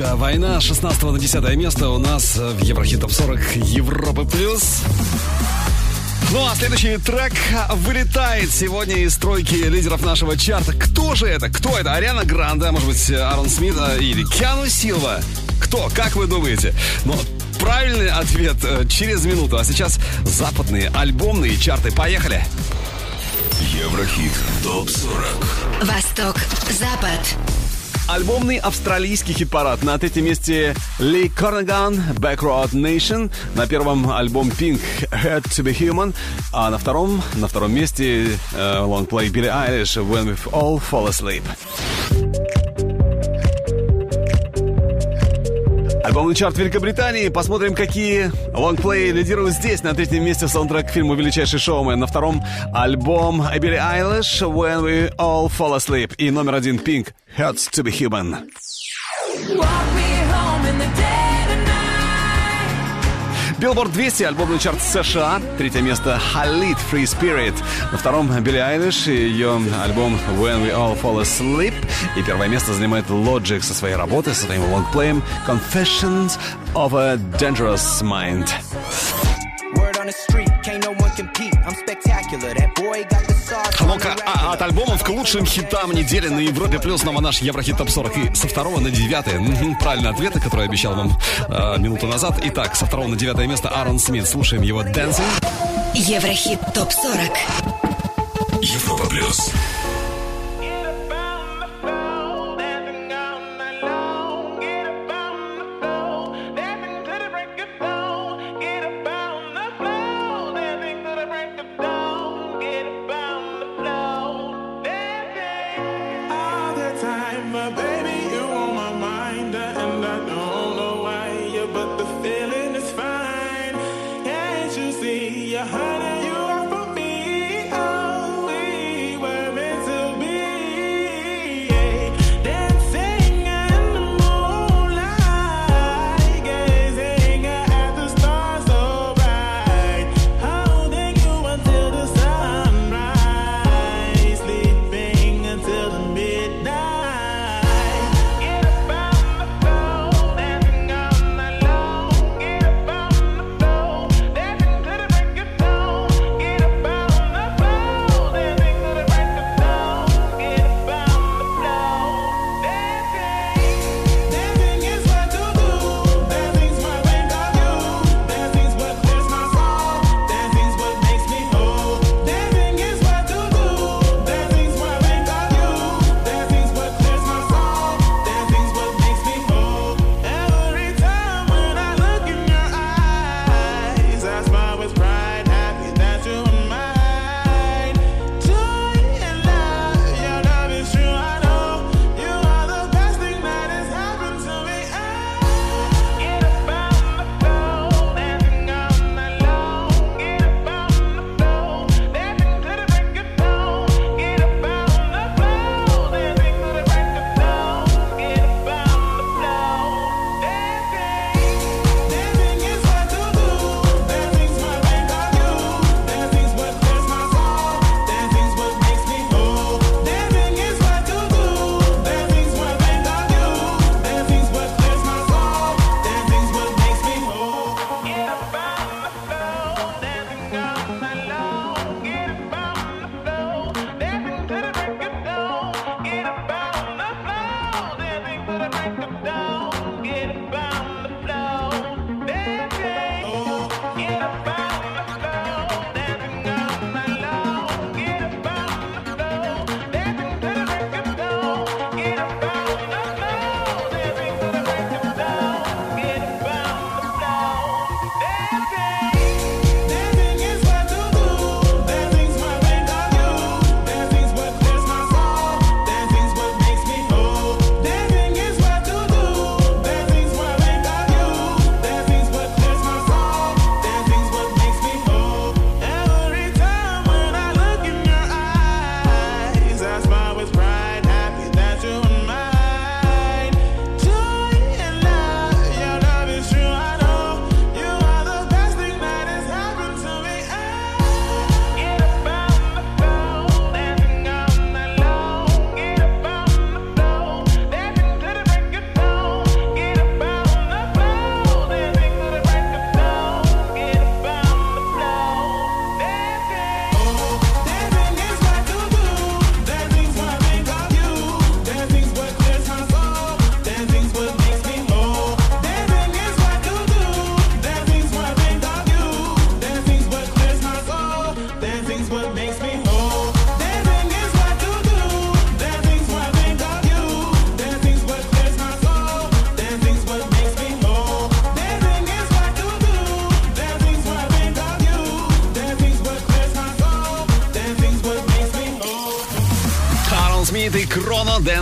Девочка война, 16 на 10 место у нас в Еврохит Топ 40 Европы плюс. Ну а следующий трек вылетает сегодня из стройки лидеров нашего чарта. Кто же это? Кто это? Ариана Гранде, может быть, Аарон Смит а, или Киану Силва? Кто? Как вы думаете? Ну, правильный ответ э, через минуту. А сейчас западные альбомные чарты. Поехали! Еврохит ТОП-40 Восток, Запад. Альбомный австралийский хит-парад. На третьем месте Ли Корнаган, Backroad Nation. На первом альбом Pink, Hurt to be Human. А на втором, на втором месте лонгплей Билли Айлиш, When We All Fall Asleep. Альбомный чарт Великобритании. Посмотрим, какие лонгплеи лидируют здесь. На третьем месте саундтрек к фильму «Величайший шоумен». На втором альбом Билли Айлиш «When We All Fall Asleep». И номер один Pink «Hurts to be Human». Билборд 200, альбомный чарт США. Третье место Халид Free Spirit. На втором Билли Айлиш и ее альбом When We All Fall Asleep. И первое место занимает Logic со своей работой, со своим лонгплеем Confessions of a Dangerous Mind. Word on the street, can't no one compete. I'm spectacular. That boy got the the а, от альбомов к лучшим хитам недели на Европе плюс снова наш Еврохит Топ 40. И со второго на девятое. Мгм, Правильный ответ, который я обещал вам э, минуту назад. Итак, со второго на девятое место Аарон Смит. Слушаем его «Dancing». Еврохит ТОП 40. Европа плюс.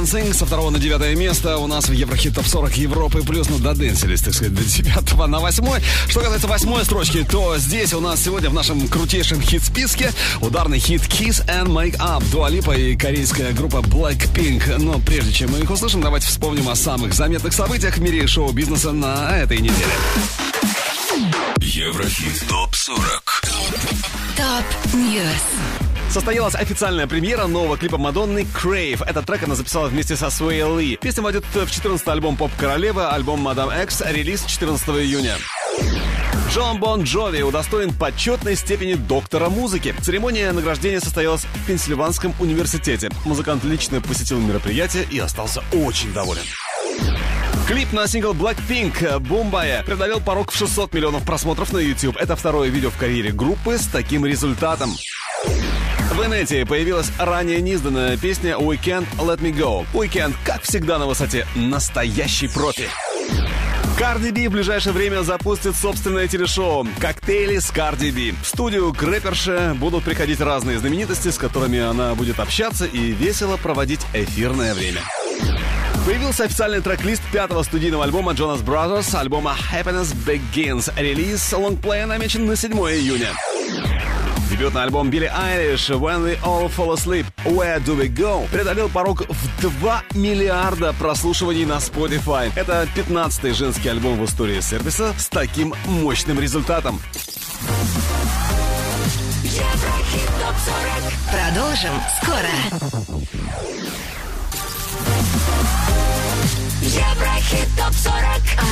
Dancing со второго на девятое место у нас в Еврохит Топ 40 Европы плюс, ну, доденсились, так сказать, до девятого на восьмой. Что касается восьмой строчки, то здесь у нас сегодня в нашем крутейшем хит-списке ударный хит Kiss and Make Up, Dua Lipa и корейская группа Blackpink. Но прежде чем мы их услышим, давайте вспомним о самых заметных событиях в мире шоу-бизнеса на этой неделе. Еврохит ТОП-40 Top News. Состоялась официальная премьера нового клипа Мадонны «Crave». Этот трек она записала вместе со Суэй Ли. Песня войдет в 14 альбом «Поп-королева», альбом «Мадам Экс», релиз 14 июня. Джон Бон Джови удостоен почетной степени доктора музыки. Церемония награждения состоялась в Пенсильванском университете. Музыкант лично посетил мероприятие и остался очень доволен. Клип на сингл Blackpink «Бумбая» преодолел порог в 600 миллионов просмотров на YouTube. Это второе видео в карьере группы с таким результатом. В инете появилась ранее неизданная песня «We Can't Let Me Go». Weekend, как всегда, на высоте. Настоящий профи. Карди Би в ближайшее время запустит собственное телешоу «Коктейли с Карди Би». В студию к рэперше будут приходить разные знаменитости, с которыми она будет общаться и весело проводить эфирное время. Появился официальный трек-лист пятого студийного альбома Jonas Brothers, альбома Happiness Begins. Релиз лонгплея намечен на 7 июня. Дебютный альбом Билли Айлиш «When We All Fall Asleep» «Where Do We Go» преодолел порог в 2 миллиарда прослушиваний на Spotify. Это 15-й женский альбом в истории сервиса с таким мощным результатом. Еврохит Топ 40. Продолжим скоро. Еврохит Топ 40.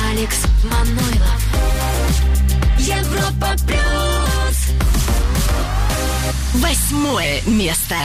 Алекс Манойлов. Европа Плюс. Восьмое место.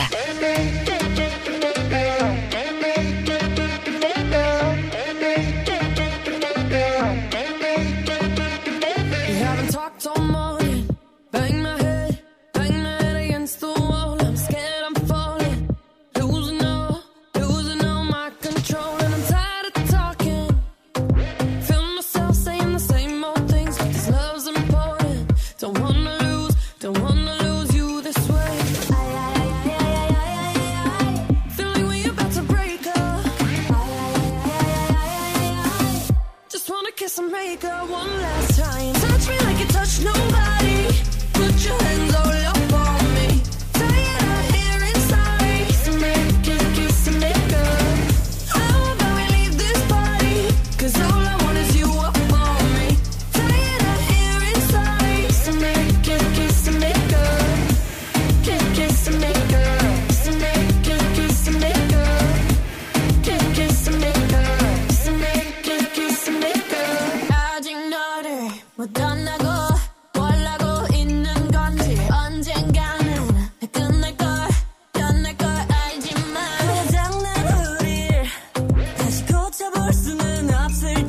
I've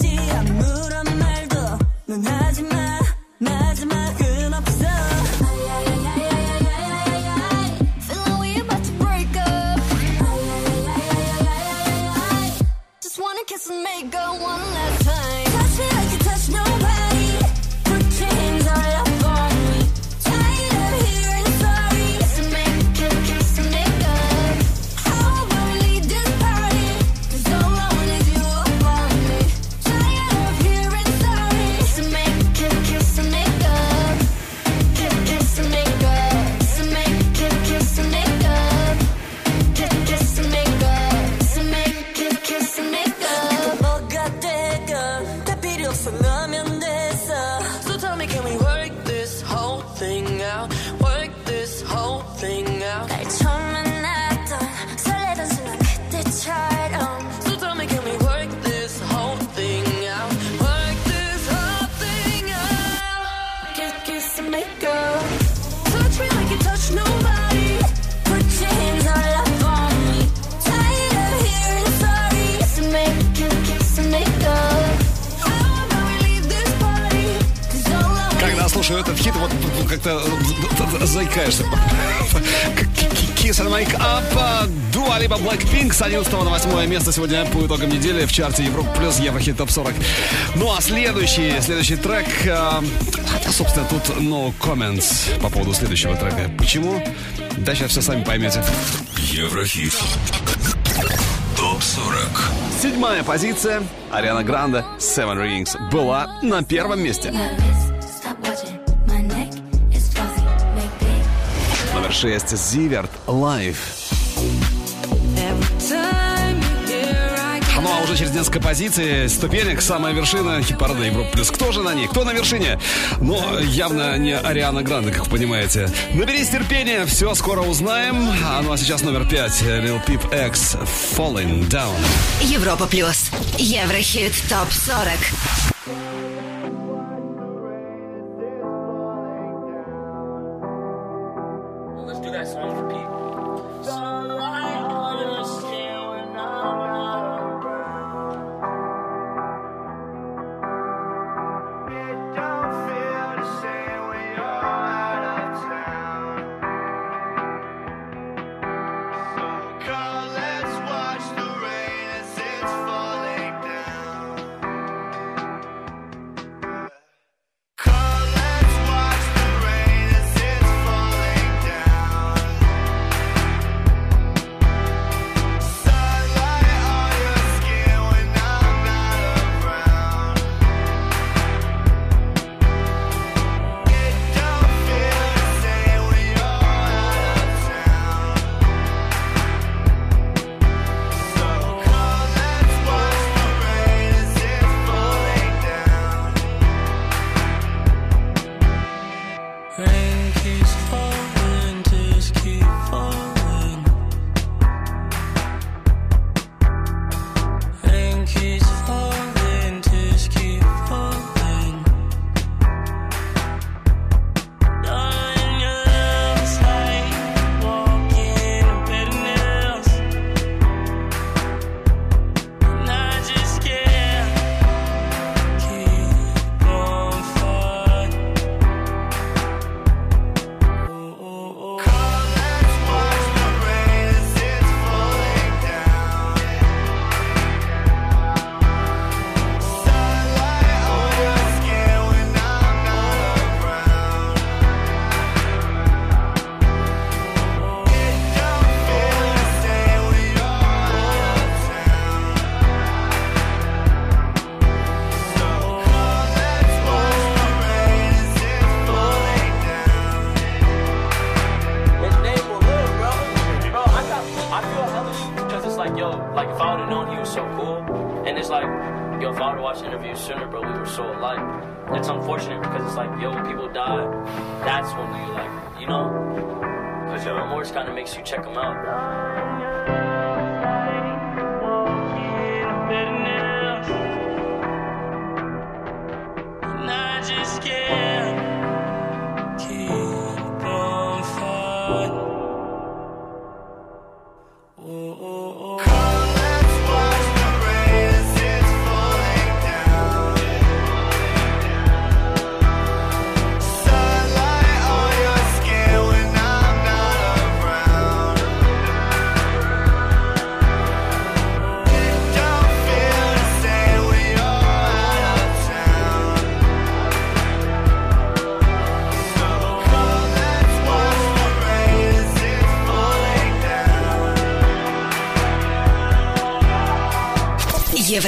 сегодня по итогам недели в чарте Европа плюс Еврохит Топ 40. Ну а следующий, следующий трек, э, собственно, тут no comments по поводу следующего трека. Почему? Да сейчас все сами поймете. Еврохит. Топ 40. Седьмая позиция. Ариана Гранда Seven Rings была на первом месте. Номер шесть. Зиверт. Life. сразу через несколько позиций, ступенек, самая вершина хит-парада Европа Плюс. Кто же на ней? Кто на вершине? Но явно не Ариана Гранде, как вы понимаете. Наберись терпения, все скоро узнаем. А ну а сейчас номер пять. Lil Peep X Falling Down. Европа Плюс. Еврохит ТОП 40.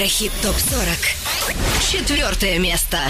Еврохит ТОП-40. Четвертое место.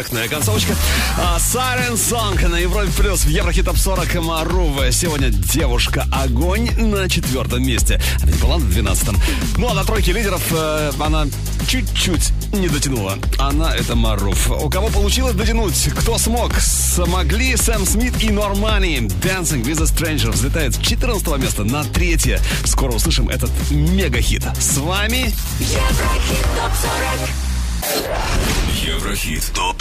Эффектная концовочка. Siren Song на Европе Плюс в Еврохит Топ 40 Марува. Сегодня девушка Огонь на четвертом месте. А ведь была на двенадцатом. Ну а на тройке лидеров э, она чуть-чуть не дотянула. Она это Маруф. У кого получилось дотянуть? Кто смог? Смогли Сэм Смит и Нормани. Dancing with a Stranger взлетает с 14 места на третье. Скоро услышим этот мега-хит. С вами Еврохит топ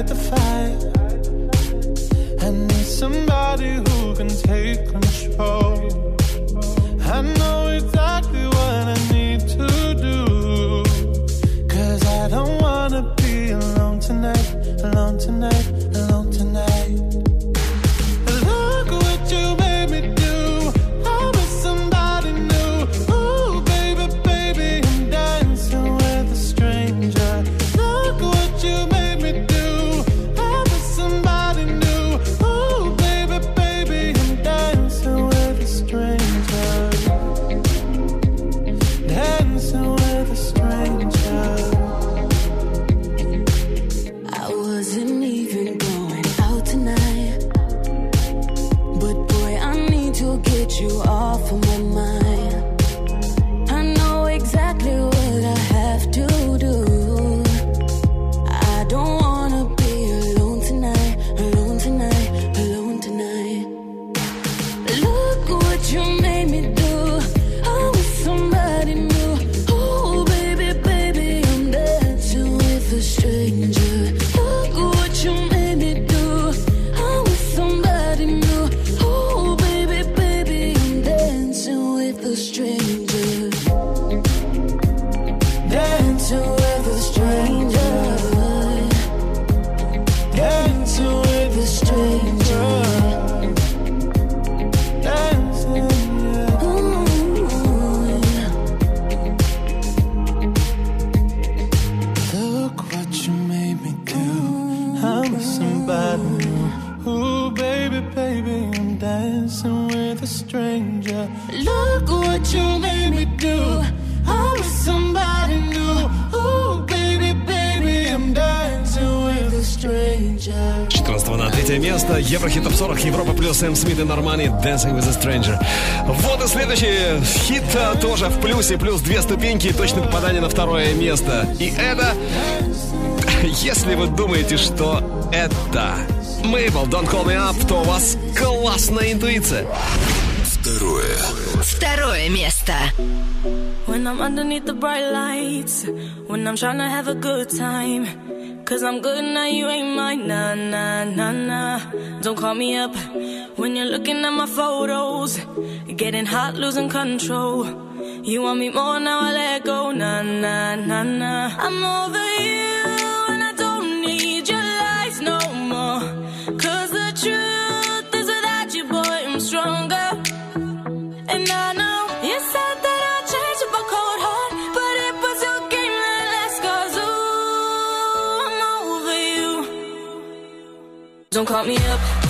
you fight the fire? I need somebody Dancing with a Stranger. Вот и следующий хит а, тоже в плюсе, плюс две ступеньки и точное попадание на второе место. И это, если вы думаете, что это Мейбл, Don't Call Me Up, то у вас классная интуиция. Второе. Второе место. When I'm underneath the bright lights, when I'm trying to have a good time. Cause I'm good now, you ain't mine. Nah, nah, nah, nah. Don't call me up looking at my photos. Getting hot, losing control. You want me more now, I let go. Nah, nah, nah, nah. I'm over you and I don't need your lies no more. Cause the truth is without you, boy, I'm stronger. And I know you said that I'd change with my cold heart, but it was your game that last. Cause ooh, I'm over you. Don't call me up.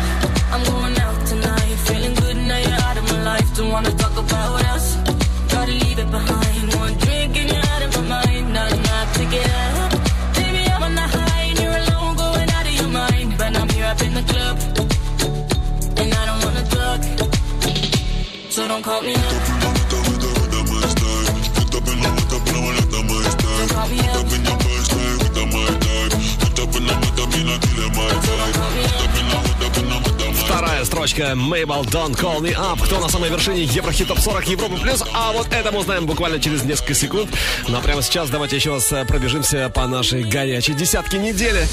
строчка Mabel Don't Call Me Up. Кто на самой вершине Еврохит Топ 40 Европы Плюс? А вот это мы узнаем буквально через несколько секунд. А прямо сейчас давайте еще раз э, пробежимся по нашей горячей десятке недели.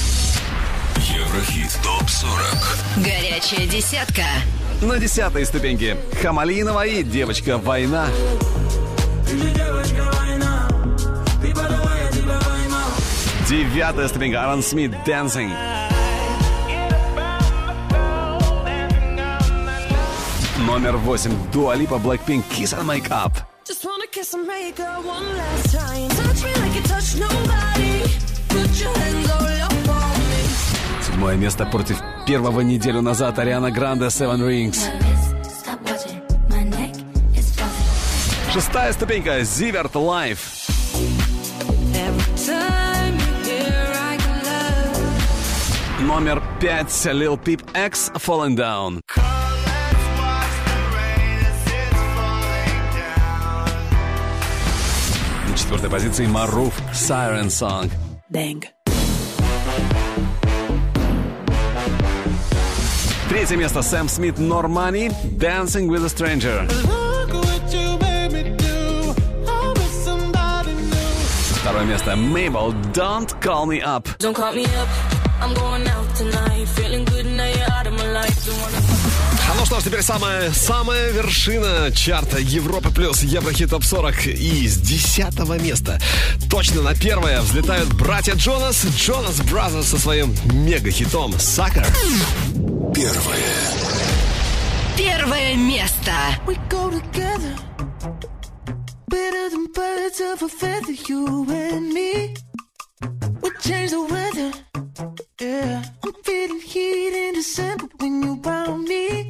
Еврохит ТОП-40 Горячая десятка. На десятой ступеньке Хамалинова и Девочка Война. Девятая ступенька Аарон Смит Dancing. Номер восемь Дуа Липа Blackpink Kiss and Make Up. Just wanna kiss and make up one last time. Touch me like you touch nobody. Put your hands all up on me. Седьмое место против первого неделю назад Ариана Гранде Seven Rings. Шестая ступенька Зиверт love. Номер пять Lil Peep X Falling Down. четвертой позиции Маруф Siren Song. Bang. Третье место Сэм Смит Нормани Dancing with a Stranger. Второе место Mabel Don't Call Me Up. Don't call me up. I'm going out Что ж, теперь самая, самая вершина чарта Европы плюс Еврохит Топ 40 и с десятого места точно на первое взлетают братья Джонас, Jonas Brothers со своим мега-хитом «Sucker». Первое Первое место. We go together better than birds of a feather, you and me. We change the weather. Yeah, I'm feeling heat in December when you found me.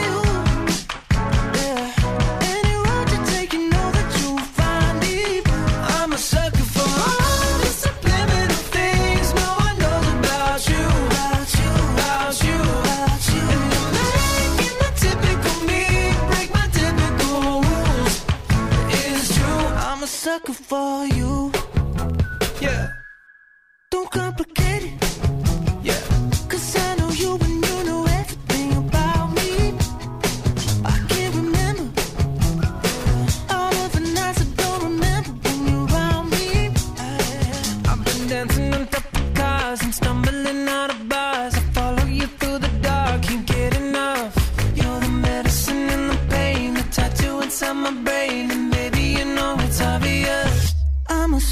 Sucker for you. Yeah, Don't complicate it. yeah. Cause I know you and you know everything about me. I can't remember all of the nights I don't remember when you're around me. I've been dancing on top of cars and stumbling out of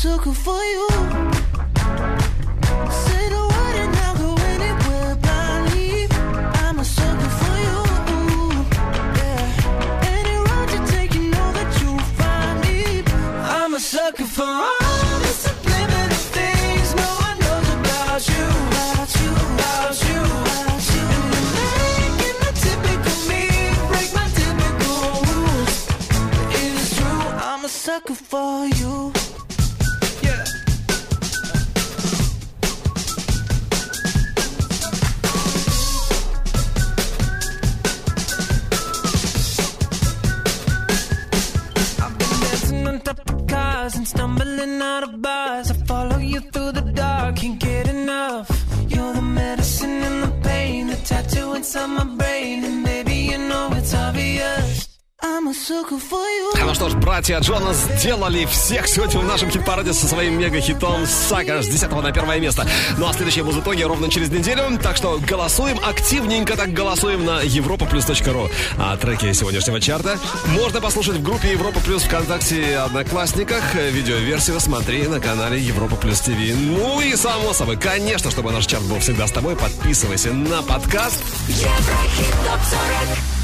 so good for you. I'll go anywhere. I'm a sucker for you. Any road you take, you know that you'll find me. I'm a sucker for all subliminal things no one knows about you. About you, about you, about you. Making the typical me break my typical rules. It is true, I'm a sucker for you. Stumbling out of bars. I follow you through the dark, can't get enough. You're the medicine and the pain, the tattoo inside my brain, and baby you know it's obvious. I'm a sucker for you. Ну что ж, братья Джонас сделали всех сегодня в нашем хит-параде со своим мега-хитом «Sucker» с 10 на первое место. Ну а следующие музытоги ровно через неделю, так что голосуем активненько, так голосуем на europaplus.ru. А треки сегодняшнего чарта можно послушать в группе Европа Плюс ВКонтакте и Одноклассниках. Видеоверсию смотри на канале Европа Плюс ТВ. Ну и само собой, конечно, чтобы наш чарт был всегда с тобой, подписывайся на подкаст. Еврохит топ 40